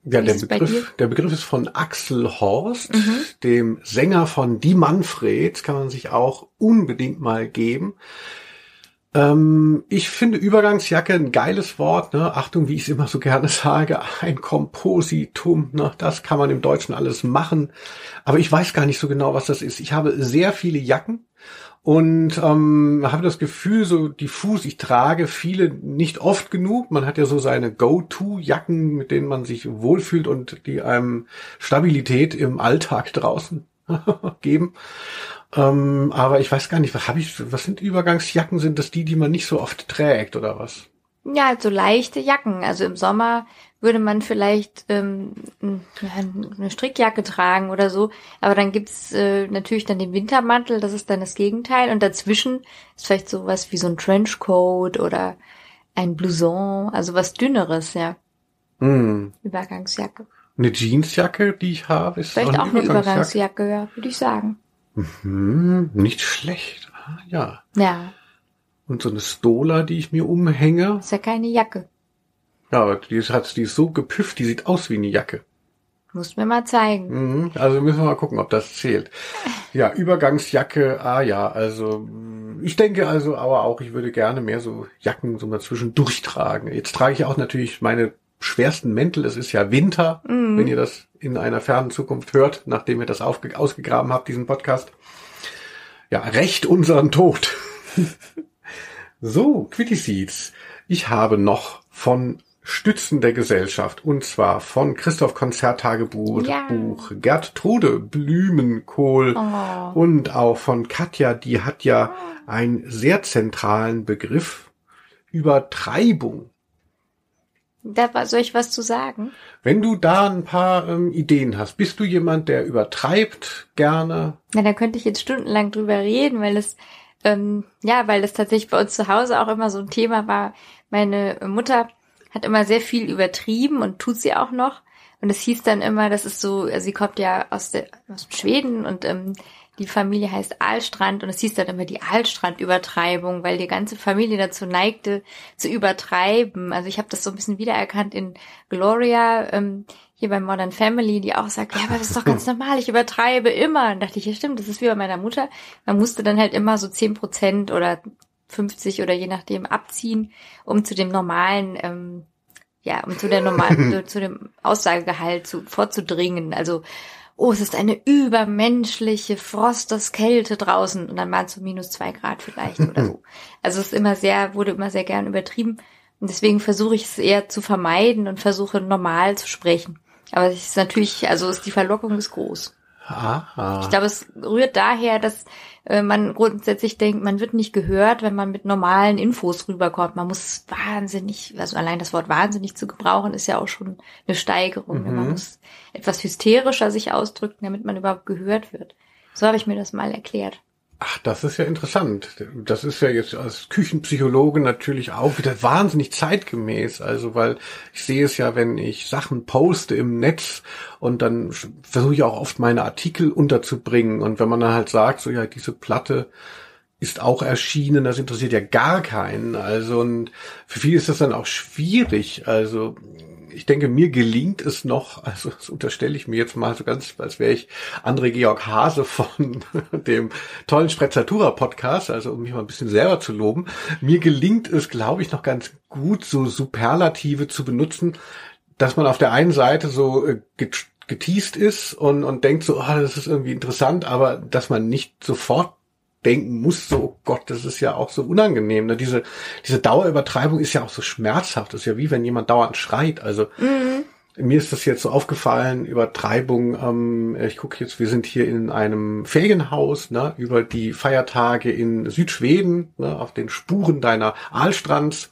Ja, Wie der Begriff, der Begriff ist von Axel Horst, dem Sänger von Die Manfreds, kann man sich auch unbedingt mal geben. Ähm, ich finde Übergangsjacke ein geiles Wort, ne? Achtung, wie ich es immer so gerne sage, ein Kompositum, ne? Das kann man im Deutschen alles machen. Aber ich weiß gar nicht so genau, was das ist. Ich habe sehr viele Jacken und ähm, habe das Gefühl, so diffus, ich trage viele nicht oft genug. Man hat ja so seine Go-To-Jacken, mit denen man sich wohlfühlt und die einem Stabilität im Alltag draußen geben. Ähm, aber ich weiß gar nicht, was habe ich, was sind Übergangsjacken? Sind das die, die man nicht so oft trägt oder was? Ja, so leichte Jacken. Also im Sommer würde man vielleicht ähm, eine Strickjacke tragen oder so. Aber dann gibt's äh, natürlich dann den Wintermantel, das ist dann das Gegenteil. Und dazwischen ist vielleicht sowas wie so ein Trenchcoat oder ein Blouson, also was dünneres, ja. Hm. Übergangsjacke. Eine Jeansjacke, die ich habe, ist Vielleicht auch eine Übergangsjacke, ja, würde ich sagen. Hm, nicht schlecht. Ah, ja. Ja, Und so eine Stola, die ich mir umhänge. ist ja keine Jacke. Ja, aber die ist, hat, die ist so gepüfft, die sieht aus wie eine Jacke. Musst mir mal zeigen. Mhm, Also müssen wir mal gucken, ob das zählt. Ja, Übergangsjacke, ah ja, also ich denke also aber auch, ich würde gerne mehr so Jacken so mal zwischendurch tragen. Jetzt trage ich auch natürlich meine schwersten Mäntel. Es ist ja Winter, wenn ihr das in einer fernen Zukunft hört, nachdem ihr das ausgegraben habt, diesen Podcast. Ja, recht unseren Tod. so, Quitty Seeds. Ich habe noch von Stützen der Gesellschaft und zwar von Christoph Konzerttagebuch, Ja. Buch Gertrude Blümenkohl Oh. und auch von Katja, die hat ja einen sehr zentralen Begriff Übertreibung. Da war, soll ich was zu sagen? Wenn du da ein paar ähm, Ideen hast, bist du jemand, der übertreibt gerne? Ja, da könnte ich jetzt stundenlang drüber reden, weil es, ähm, ja, weil das tatsächlich bei uns zu Hause auch immer so ein Thema war. Meine Mutter hat immer sehr viel übertrieben und tut sie auch noch. Und es hieß dann immer, das ist so, also sie kommt ja aus, der, aus Schweden und ähm, die Familie heißt Aalstrand und es hieß dann immer die Aalstrand-Übertreibung, weil die ganze Familie dazu neigte, zu übertreiben. Also ich habe das so ein bisschen wiedererkannt in Gloria, ähm, hier bei Modern Family, die auch sagt, ja, aber das ist doch ganz normal, ich übertreibe immer. Und dachte ich, ja stimmt, das ist wie bei meiner Mutter. Man musste dann halt immer so 10 Prozent oder 50 oder je nachdem abziehen, um zu dem normalen, ähm, ja, um zu der normalen, zu, dem Aussagegehalt zu, vorzudringen. Also, oh, es ist eine übermenschliche Frosteskälte draußen und dann waren es so minus zwei Grad vielleicht oder so. Also es ist immer sehr, wurde immer sehr gern übertrieben und deswegen versuche ich es eher zu vermeiden und versuche normal zu sprechen. Aber es ist natürlich, also ist die Verlockung ist groß. Aha. Ich glaube, es rührt daher, dass äh, man grundsätzlich denkt, man wird nicht gehört, wenn man mit normalen Infos rüberkommt. Man muss wahnsinnig, also allein das Wort wahnsinnig zu gebrauchen, ist ja auch schon eine Steigerung. ne? Man muss etwas hysterischer sich ausdrücken, damit man überhaupt gehört wird. So habe ich mir das mal erklärt. Ach, das ist ja interessant. Das ist ja jetzt als Küchenpsychologe natürlich auch wieder wahnsinnig zeitgemäß. Also, weil ich sehe es ja, wenn ich Sachen poste im Netz und dann versuche ich auch oft meine Artikel unterzubringen. Und wenn man dann halt sagt, so ja, diese Platte ist auch erschienen, das interessiert ja gar keinen. Also, und für viele ist das dann auch schwierig. Also, ich denke, mir gelingt es noch, also das unterstelle ich mir jetzt mal so ganz, als wäre ich André Georg Hase von dem tollen Sprezzatura Podcast, also um mich mal ein bisschen selber zu loben. Mir gelingt es, glaube ich, noch ganz gut, so Superlative zu benutzen, dass man auf der einen Seite so äh, get- geteased ist und, und denkt so, ah, das ist irgendwie interessant, aber dass man nicht sofort denken muss, so oh Gott, das ist ja auch so unangenehm. Ne? Diese, diese Dauerübertreibung ist ja auch so schmerzhaft. Das ist ja wie wenn jemand dauernd schreit. Also mir ist das jetzt so aufgefallen, Übertreibung, ähm, ich gucke jetzt, wir sind hier in einem Ferienhaus, ne, über die Feiertage in Südschweden, ne, auf den Spuren deiner Aalstrands.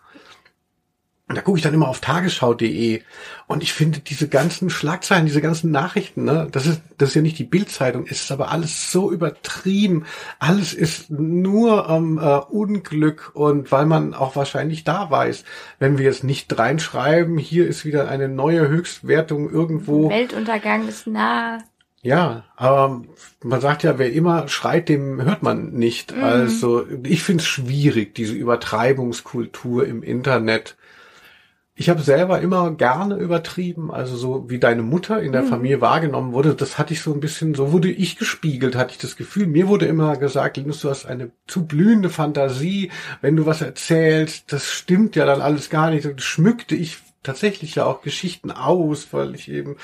Und da gucke ich dann immer auf tagesschau.de und ich finde diese ganzen Schlagzeilen, diese ganzen Nachrichten, ne, das ist, das ist ja nicht die Bildzeitung, es ist aber alles so übertrieben. Alles ist nur ähm, äh, Unglück und weil man auch wahrscheinlich da weiß, wenn wir es nicht reinschreiben, hier ist wieder eine neue Höchstwertung irgendwo. Weltuntergang ist nah. Ja, aber man sagt ja, wer immer schreit, dem hört man nicht. Also ich finde es schwierig, diese Übertreibungskultur im Internet. Ich habe selber immer gerne übertrieben, also so wie deine Mutter in der Familie wahrgenommen wurde, das hatte ich so ein bisschen, so wurde ich gespiegelt, hatte ich das Gefühl. Mir wurde immer gesagt, Linus, du hast eine zu blühende Fantasie, wenn du was erzählst, das stimmt ja dann alles gar nicht. Und schmückte ich tatsächlich ja auch Geschichten aus, weil ich eben,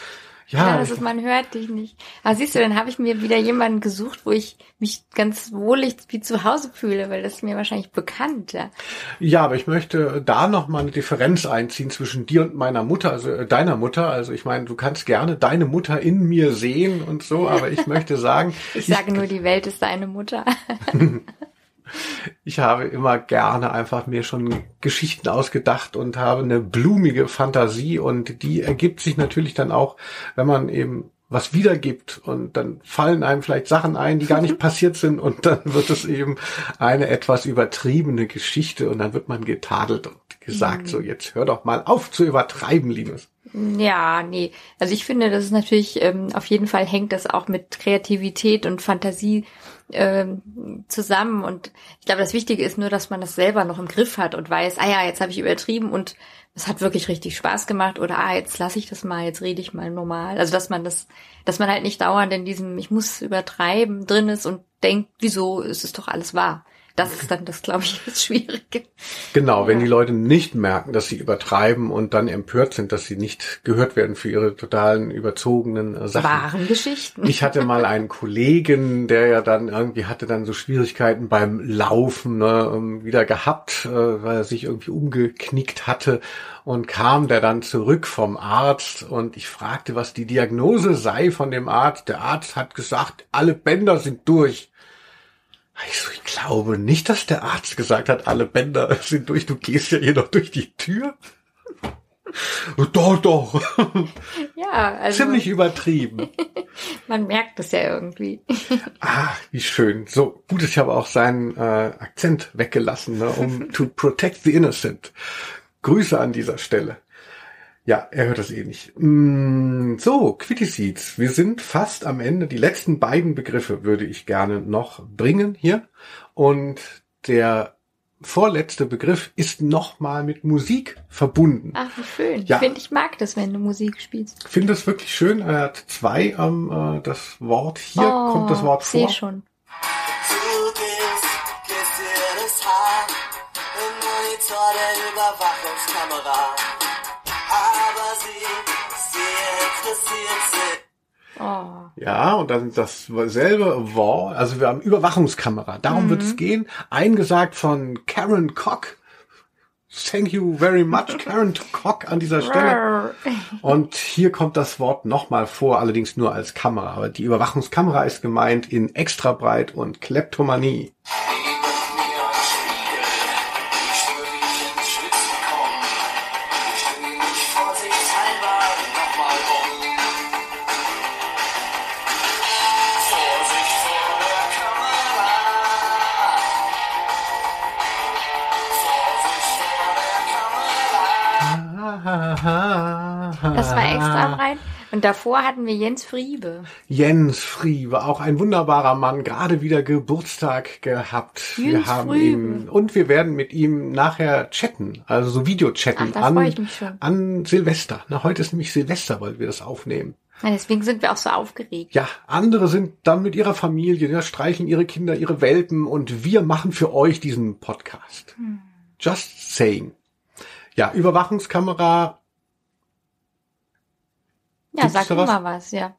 ja, Ja, das ich, ist, man hört dich nicht. Aber siehst du, dann habe ich mir wieder jemanden gesucht, wo ich mich ganz wohlig wie zu Hause fühle, weil das ist mir wahrscheinlich bekannt. Ja. Ja, aber ich möchte da noch mal eine Differenz einziehen zwischen dir und meiner Mutter, also äh, deiner Mutter. Also ich meine, du kannst gerne deine Mutter in mir sehen und so, aber ich möchte sagen, Ich sage nur, die Welt ist deine Mutter. ich habe immer gerne einfach mir schon Geschichten ausgedacht und habe eine blumige Fantasie und die ergibt sich natürlich dann auch, wenn man eben was wiedergibt und dann fallen einem vielleicht Sachen ein, die gar nicht passiert sind und dann wird es eben eine etwas übertriebene Geschichte und dann wird man getadelt und gesagt, so jetzt hör doch mal auf zu übertreiben, Linus. Ja, nee. Also ich finde, das ist natürlich, ähm, auf jeden Fall hängt das auch mit Kreativität und Fantasie ähm, zusammen. Und ich glaube, das Wichtige ist nur, dass man das selber noch im Griff hat und weiß, ah ja, jetzt habe ich übertrieben und es hat wirklich richtig Spaß gemacht oder ah, jetzt lasse ich das mal, jetzt rede ich mal normal. Also dass man das, dass man halt nicht dauernd in diesem, ich muss übertreiben drin ist und denkt, wieso ist es doch alles wahr. Das ist dann das, glaube ich, das Schwierige. Genau, wenn Ja. die Leute nicht merken, dass sie übertreiben und dann empört sind, dass sie nicht gehört werden für ihre totalen überzogenen äh, Sachen. Wahren Geschichten. Ich hatte mal einen Kollegen, der ja dann irgendwie hatte dann so Schwierigkeiten beim Laufen ne, ähm, wieder gehabt, äh, weil er sich irgendwie umgeknickt hatte und kam der dann zurück vom Arzt und ich fragte, was die Diagnose sei von dem Arzt. Der Arzt hat gesagt, alle Bänder sind durch. Ich so, ich glaube nicht, dass der Arzt gesagt hat, alle Bänder sind durch. Du gehst ja hier noch durch die Tür. Doch, doch. ja, also Ziemlich übertrieben. man merkt es ja irgendwie. Ah, wie schön. So, gut, ich habe auch seinen äh, Akzent weggelassen, ne, um to protect the innocent. Grüße an dieser Stelle. Ja, er hört das eh nicht. Mm, so, Quitty Seeds. Wir sind fast am Ende. Die letzten beiden Begriffe würde ich gerne noch bringen hier. Und der vorletzte Begriff ist nochmal mit Musik verbunden. Ach, wie schön. Ja. Ich finde, ich mag das, wenn du Musik spielst. Ich finde das wirklich schön. Er hat zwei am äh, das Wort. Hier oh, kommt das Wort ich seh vor. schon. Du Oh. Ja, und dann dasselbe Wort, also wir haben Überwachungskamera, darum wird es gehen, eingesagt von Karen Cock. Thank you very much, Karen Cock an dieser Stelle. Und hier kommt das Wort nochmal vor, allerdings nur als Kamera. Aber die Überwachungskamera ist gemeint in extra breit und Kleptomanie. Und davor hatten wir Jens Friebe. Jens Friebe, auch ein wunderbarer Mann, gerade wieder Geburtstag gehabt. wir Jens haben Friebe. ihn und wir werden mit ihm nachher chatten, also so Video-chatten Ach, an, an Silvester. Na, heute ist nämlich Silvester, weil wir das aufnehmen. Ja, deswegen sind wir auch so aufgeregt. Ja, andere sind dann mit ihrer Familie, ja, streicheln ihre Kinder, ihre Welpen und wir machen für euch diesen Podcast. Hm. Just saying. Ja, Überwachungskamera, Ja, Gibt's sag mal was, ja.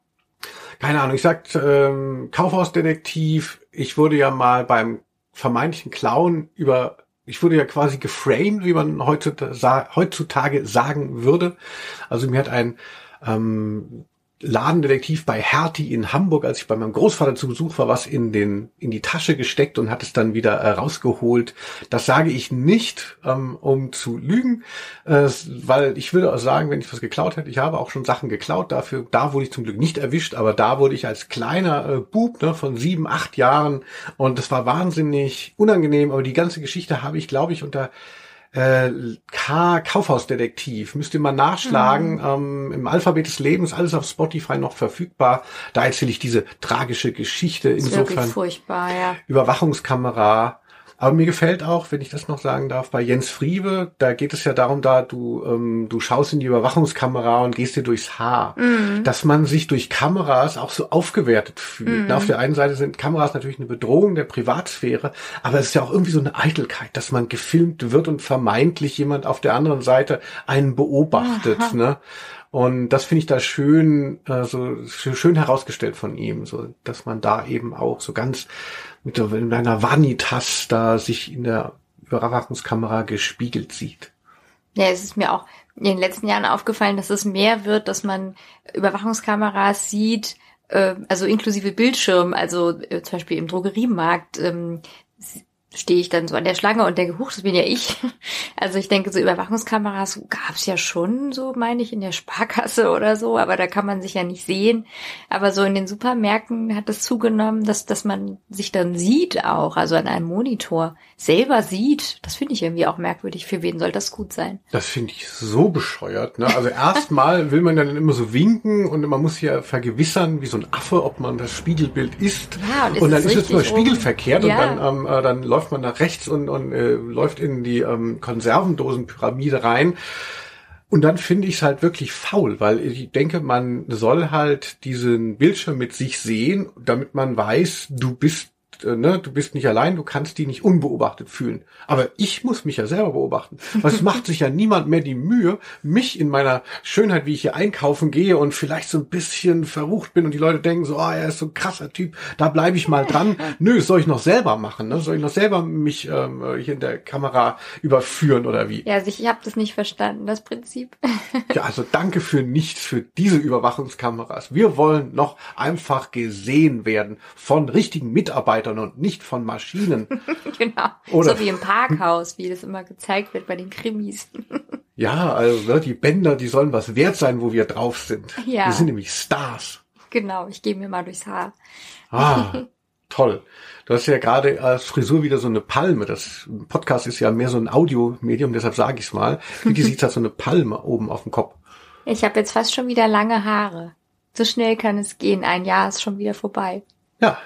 keine Ahnung, ich sag ähm, Kaufhausdetektiv, ich wurde ja mal beim vermeintlichen Clown über, ich wurde ja quasi geframed, wie man heutzutage, heutzutage sagen würde. Also mir hat ein ähm, Ladendetektiv bei Hertie in Hamburg, als ich bei meinem Großvater zu Besuch war, was in den in die Tasche gesteckt und hat es dann wieder äh, rausgeholt. Das sage ich nicht, ähm, um zu lügen, äh, weil ich würde auch sagen, wenn ich was geklaut hätte, ich habe auch schon Sachen geklaut. Dafür, da wurde ich zum Glück nicht erwischt, aber da wurde ich als kleiner äh, Bub ne, von sieben, acht Jahren und das war wahnsinnig unangenehm. Aber die ganze Geschichte habe ich, glaube ich, unter äh, K Kaufhausdetektiv. Müsst ihr mal nachschlagen. Mhm. Ähm, Im Alphabet des Lebens, alles auf Spotify noch verfügbar. Da erzähle ich diese tragische Geschichte. Ist wirklich Insofern furchtbar, ja. Überwachungskamera. Aber mir gefällt auch, wenn ich das noch sagen darf, bei Jens Friebe, da geht es ja darum, da du ähm, du schaust in die Überwachungskamera und gehst dir durchs Haar, Mhm. dass man sich durch Kameras auch so aufgewertet fühlt. Na, auf der einen Seite sind Kameras natürlich eine Bedrohung der Privatsphäre, aber es ist ja auch irgendwie so eine Eitelkeit, dass man gefilmt wird und vermeintlich jemand auf der anderen Seite einen beobachtet. Ne? Und das finde ich da schön, äh, so schön herausgestellt von ihm, so dass man da eben auch so ganz mit einer Vanitas da sich in der Überwachungskamera gespiegelt sieht. Ja, es ist mir auch in den letzten Jahren aufgefallen, dass es mehr wird, dass man Überwachungskameras sieht, äh, also inklusive Bildschirm, also äh, zum Beispiel im Drogeriemarkt ähm, stehe ich dann so an der Schlange und denke, huch, das bin ja ich. Also ich denke, so Überwachungskameras gab's ja schon, so meine ich, in der Sparkasse oder so, aber da kann man sich ja nicht sehen. Aber so in den Supermärkten hat es zugenommen, dass, dass man sich dann sieht auch, also an einem Monitor selber sieht. Das finde ich irgendwie auch merkwürdig. Für wen soll das gut sein? Das finde ich so bescheuert. Ne? Also erstmal will man dann immer so winken und man muss ja vergewissern, wie so ein Affe, ob man das Spiegelbild ist. Ja, und ist und dann ist es nur spiegelverkehrt Ja. und dann, ähm, äh, dann läuft man nach rechts und, und äh, läuft in die ähm, Konservendosenpyramide rein. Und dann finde ich es halt wirklich faul, weil ich denke, man soll halt diesen Bildschirm mit sich sehen, damit man weiß, du bist äh, ne, du bist nicht allein, du kannst die nicht unbeobachtet fühlen. Aber ich muss mich ja selber beobachten. Weil es macht sich ja niemand mehr die Mühe, mich in meiner Schönheit, wie ich hier einkaufen gehe und vielleicht so ein bisschen verrucht bin und die Leute denken so, ah, er ist so ein krasser Typ, da bleibe ich mal dran. Nö, das soll ich noch selber machen, ne? Soll ich noch selber mich ähm, hier in der Kamera überführen oder wie? Ja, also ich habe das nicht verstanden, das Prinzip. Ja, also danke für nichts für diese Überwachungskameras. Wir wollen noch einfach gesehen werden von richtigen Mitarbeitern und nicht von Maschinen. genau. Oder- So wie im Parkhaus, wie das immer gezeigt wird bei den Krimis. Ja, also ne, die Bänder, die sollen was wert sein, wo wir drauf sind. Ja. Wir sind nämlich Stars. genau, ich gehe mir mal durchs Haar. Ah, toll. Du hast ja gerade als Frisur wieder so eine Palme. Das Podcast ist ja mehr so ein Audiomedium, deshalb sage ich es mal. Wie sieht halt so eine Palme oben auf dem Kopf. Ich habe jetzt fast schon wieder lange Haare. So schnell kann es gehen. Ein Jahr ist schon wieder vorbei. Ja.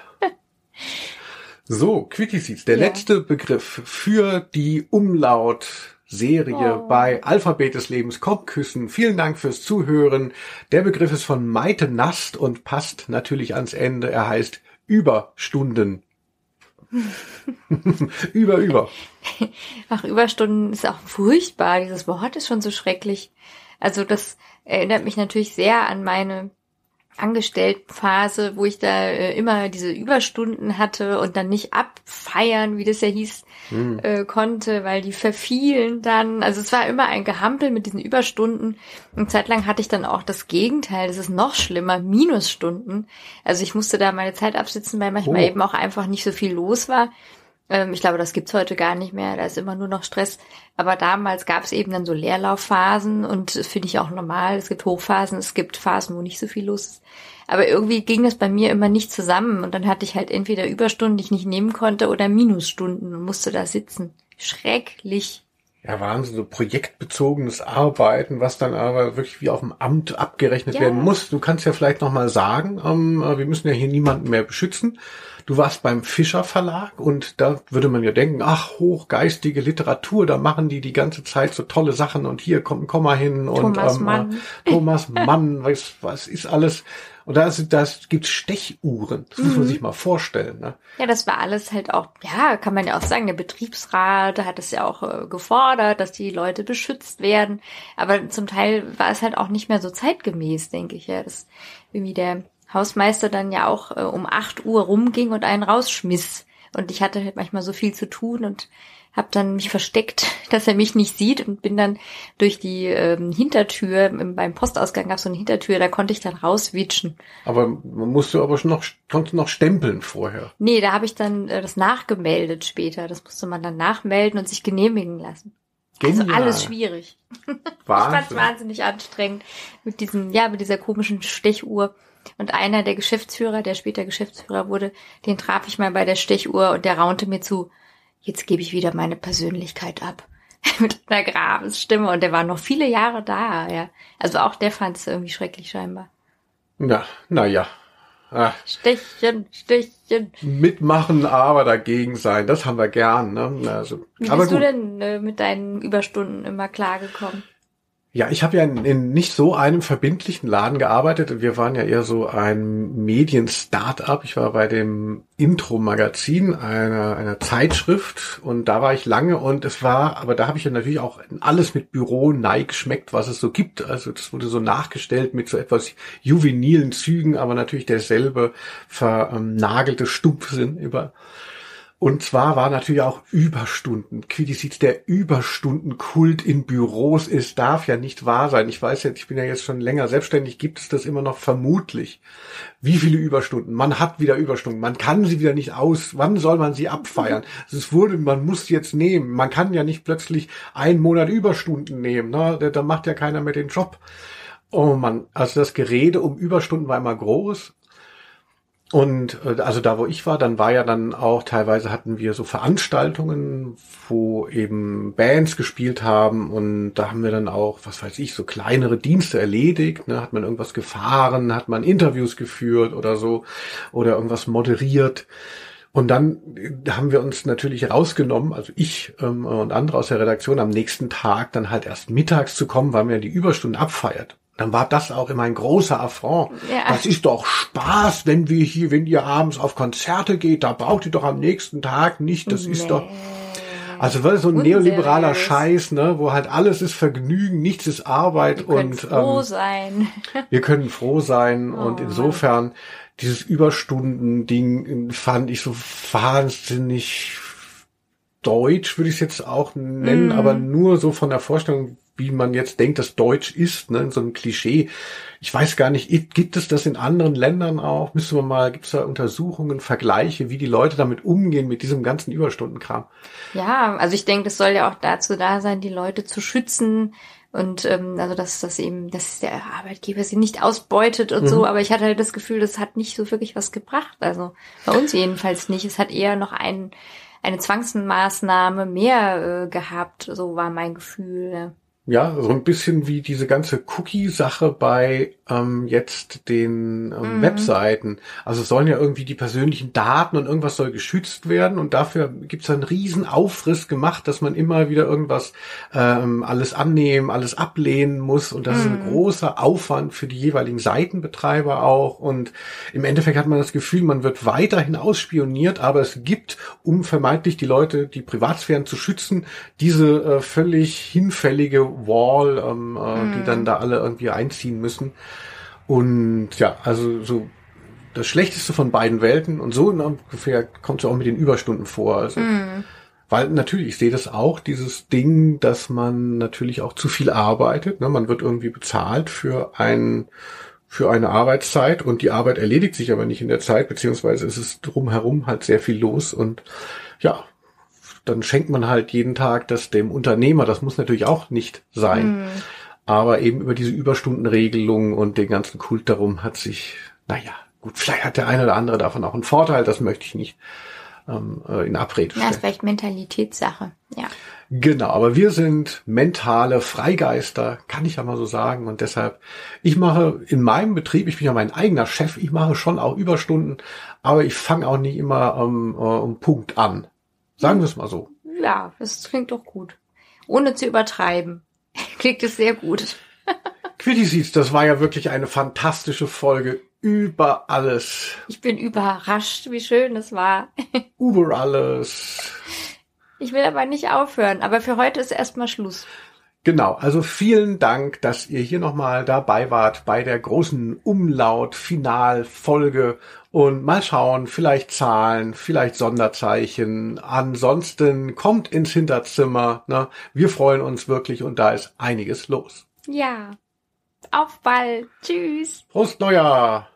So, Quickie Seeds, der Ja. letzte Begriff für die Umlaut-Serie Oh. bei Alphabet des Lebens kommt küssen. Vielen Dank fürs Zuhören. Der Begriff ist von Maite Nast und passt natürlich ans Ende. Er heißt Überstunden. über, über. Ach, Überstunden ist auch furchtbar. Dieses Wort ist schon so schrecklich. Also das erinnert mich natürlich sehr an meine Angestelltenphase, wo ich da äh, immer diese Überstunden hatte und dann nicht abfeiern, wie das ja hieß, äh, konnte, weil die verfielen dann. Also es war immer ein Gehampel mit diesen Überstunden. Und zeitlang hatte ich dann auch das Gegenteil, das ist noch schlimmer, Minusstunden. Also ich musste da meine Zeit absitzen, weil manchmal Oh. eben auch einfach nicht so viel los war. Ähm, ich glaube, das gibt's heute gar nicht mehr. Da ist immer nur noch Stress. Aber damals gab's eben dann so Leerlaufphasen und das finde ich auch normal. Es gibt Hochphasen, es gibt Phasen, wo nicht so viel los ist. Aber irgendwie ging das bei mir immer nicht zusammen und dann hatte ich halt entweder Überstunden, die ich nicht nehmen konnte, oder Minusstunden und musste da sitzen. Schrecklich. Ja, Wahnsinn, so projektbezogenes Arbeiten, was dann aber wirklich wie auf dem Amt abgerechnet Ja. werden muss. Du kannst ja vielleicht noch mal sagen, ähm, äh, wir müssen ja hier niemanden mehr beschützen. Du warst beim Fischer Verlag und da würde man ja denken, ach, hochgeistige Literatur, da machen die die ganze Zeit so tolle Sachen und hier kommt ein Komma hin und Thomas ähm, Mann. Äh, Thomas Mann, was, was ist alles? Und da das gibt's Stechuhren. Das Mhm. muss man sich mal vorstellen. Ne? Ja, das war alles halt auch, ja, kann man ja auch sagen, der Betriebsrat hat es ja auch äh, gefordert, dass die Leute beschützt werden. Aber zum Teil war es halt auch nicht mehr so zeitgemäß, denke ich ja, dass irgendwie der Hausmeister dann ja auch äh, um 8 Uhr rumging und einen rausschmiss. Und ich hatte halt manchmal so viel zu tun und Hab dann mich versteckt, dass er mich nicht sieht und bin dann durch die ähm, Hintertür, im, beim Postausgang gab es so eine Hintertür, da konnte ich dann rauswitschen. Aber man musste aber schon noch, konnte noch stempeln vorher. Nee, da habe ich dann äh, das nachgemeldet später. Das musste man dann nachmelden und sich genehmigen lassen. Also Genial. alles schwierig. Ich fand's Wahnsinn. wahnsinnig anstrengend mit diesem, ja, mit dieser komischen Stechuhr. Und einer der Geschäftsführer, der später Geschäftsführer wurde, den traf ich mal bei der Stechuhr und der raunte mir zu, jetzt gebe ich wieder meine Persönlichkeit ab. mit einer Grabesstimme und der war noch viele Jahre da, ja. Also auch der fand es irgendwie schrecklich scheinbar. Na, na ja. Ah, Stechchen, Stechchen. mitmachen, aber dagegen sein, das haben wir gern. Ne? Also, Wie aber bist du denn äh, mit deinen Überstunden immer klargekommen? Ja, ich habe ja in, in nicht so einem verbindlichen Laden gearbeitet. Wir waren ja eher so ein Medien-Start-up. Ich war bei dem Intro-Magazin einer, einer Zeitschrift und da war ich lange und es war, aber da habe ich ja natürlich auch alles mit Büro Nike geschmeckt, was es so gibt. Also das wurde so nachgestellt mit so etwas juvenilen Zügen, aber natürlich derselbe vernagelte Stumpfsinn über und zwar war natürlich auch Überstunden. Quidisiz, der Überstundenkult in Büros ist, darf ja nicht wahr sein. Ich weiß jetzt, ich bin ja jetzt schon länger selbstständig, gibt es das immer noch vermutlich. Wie viele Überstunden? Man hat wieder Überstunden. Man kann sie wieder nicht aus. Wann soll man sie abfeiern? Es wurde, man muss jetzt nehmen. Man kann ja nicht plötzlich einen Monat Überstunden nehmen. Ne? Da- Da macht ja keiner mehr den Job. Oh man, also das Gerede um Überstunden war immer groß. Und äh, also da, wo ich war, dann war ja dann auch teilweise hatten wir so Veranstaltungen, wo eben Bands gespielt haben und da haben wir dann auch, was weiß ich, so kleinere Dienste erledigt. Ne? Hat man irgendwas gefahren, hat man Interviews geführt oder so oder irgendwas moderiert. Und dann äh, haben wir uns natürlich rausgenommen, also ich ähm, und andere aus der Redaktion, am nächsten Tag dann halt erst mittags zu kommen, weil man ja die Überstunden abfeiert. Dann war das auch immer ein großer Affront. Ja. Das ist doch Spaß, wenn wir hier, wenn ihr abends auf Konzerte geht, da braucht ihr doch am nächsten Tag nicht. Das ist doch, also so ein Unseriös. neoliberaler Scheiß, ne, wo halt alles ist Vergnügen, nichts ist Arbeit Wir können und froh ähm, sein. wir können froh sein und Oh, insofern dieses Überstunden-Ding fand ich so wahnsinnig deutsch, würde ich es jetzt auch nennen, aber nur so von der Vorstellung, wie man jetzt denkt, dass Deutsch ist, ne, in so einem Klischee. Ich weiß gar nicht, gibt es das in anderen Ländern auch? Müssen wir mal, gibt es da Untersuchungen, Vergleiche, wie die Leute damit umgehen, mit diesem ganzen Überstundenkram? Ja, also ich denke, das soll ja auch dazu da sein, die Leute zu schützen und ähm, also dass das eben, dass der Arbeitgeber sie nicht ausbeutet und so. Aber ich hatte halt das Gefühl, das hat nicht so wirklich was gebracht. Also bei uns jedenfalls nicht. Es hat eher noch ein, eine Zwangsmaßnahme mehr äh, gehabt. So war mein Gefühl. Ja. So ein bisschen wie diese ganze Cookie-Sache bei ähm, jetzt den ähm, Webseiten. Also sollen ja irgendwie die persönlichen Daten und irgendwas soll geschützt werden und dafür gibt's einen riesen Aufriss gemacht, dass man immer wieder irgendwas ähm, alles annehmen, alles ablehnen muss und das ist ein großer Aufwand für die jeweiligen Seitenbetreiber auch und im Endeffekt hat man das Gefühl, man wird weiterhin ausspioniert, aber es gibt, um vermeintlich die Leute, die Privatsphären zu schützen, diese äh, völlig hinfällige Wall, ähm, äh, die dann da alle irgendwie einziehen müssen. Und ja, also so das Schlechteste von beiden Welten und so ungefähr kommt es auch mit den Überstunden vor. Also, Weil natürlich, ich sehe das auch, dieses Ding, dass man natürlich auch zu viel arbeitet. Ne? Man wird irgendwie bezahlt für ein für eine Arbeitszeit und die Arbeit erledigt sich aber nicht in der Zeit, beziehungsweise ist es drumherum halt sehr viel los und ja, dann schenkt man halt jeden Tag das dem Unternehmer. Das muss natürlich auch nicht sein. Aber eben über diese Überstundenregelung und den ganzen Kult darum hat sich, naja, gut, vielleicht hat der eine oder andere davon auch einen Vorteil, das möchte ich nicht ähm, äh, in Abrede ja, ist stellen. vielleicht Mentalitätssache. Ja. Genau, aber wir sind mentale Freigeister, kann ich ja mal so sagen. Und deshalb, ich mache in meinem Betrieb, ich bin ja mein eigener Chef, ich mache schon auch Überstunden, aber ich fange auch nicht immer ähm, äh, um Punkt an. Sagen wir es mal so. Ja, das klingt doch gut. Ohne zu übertreiben. Klingt es sehr gut. Quitty das war ja wirklich eine fantastische Folge über alles, Ich bin überrascht, wie schön es war. über alles. Ich will aber nicht aufhören, aber für heute ist erstmal Schluss. Genau, also vielen Dank, dass ihr hier nochmal dabei wart bei der großen Umlaut-Final-Folge und mal schauen, vielleicht Zahlen, vielleicht Sonderzeichen. Ansonsten kommt ins Hinterzimmer. Ne? Wir freuen uns wirklich und da ist einiges los. Ja. Auf bald. Tschüss. Prost Neujahr!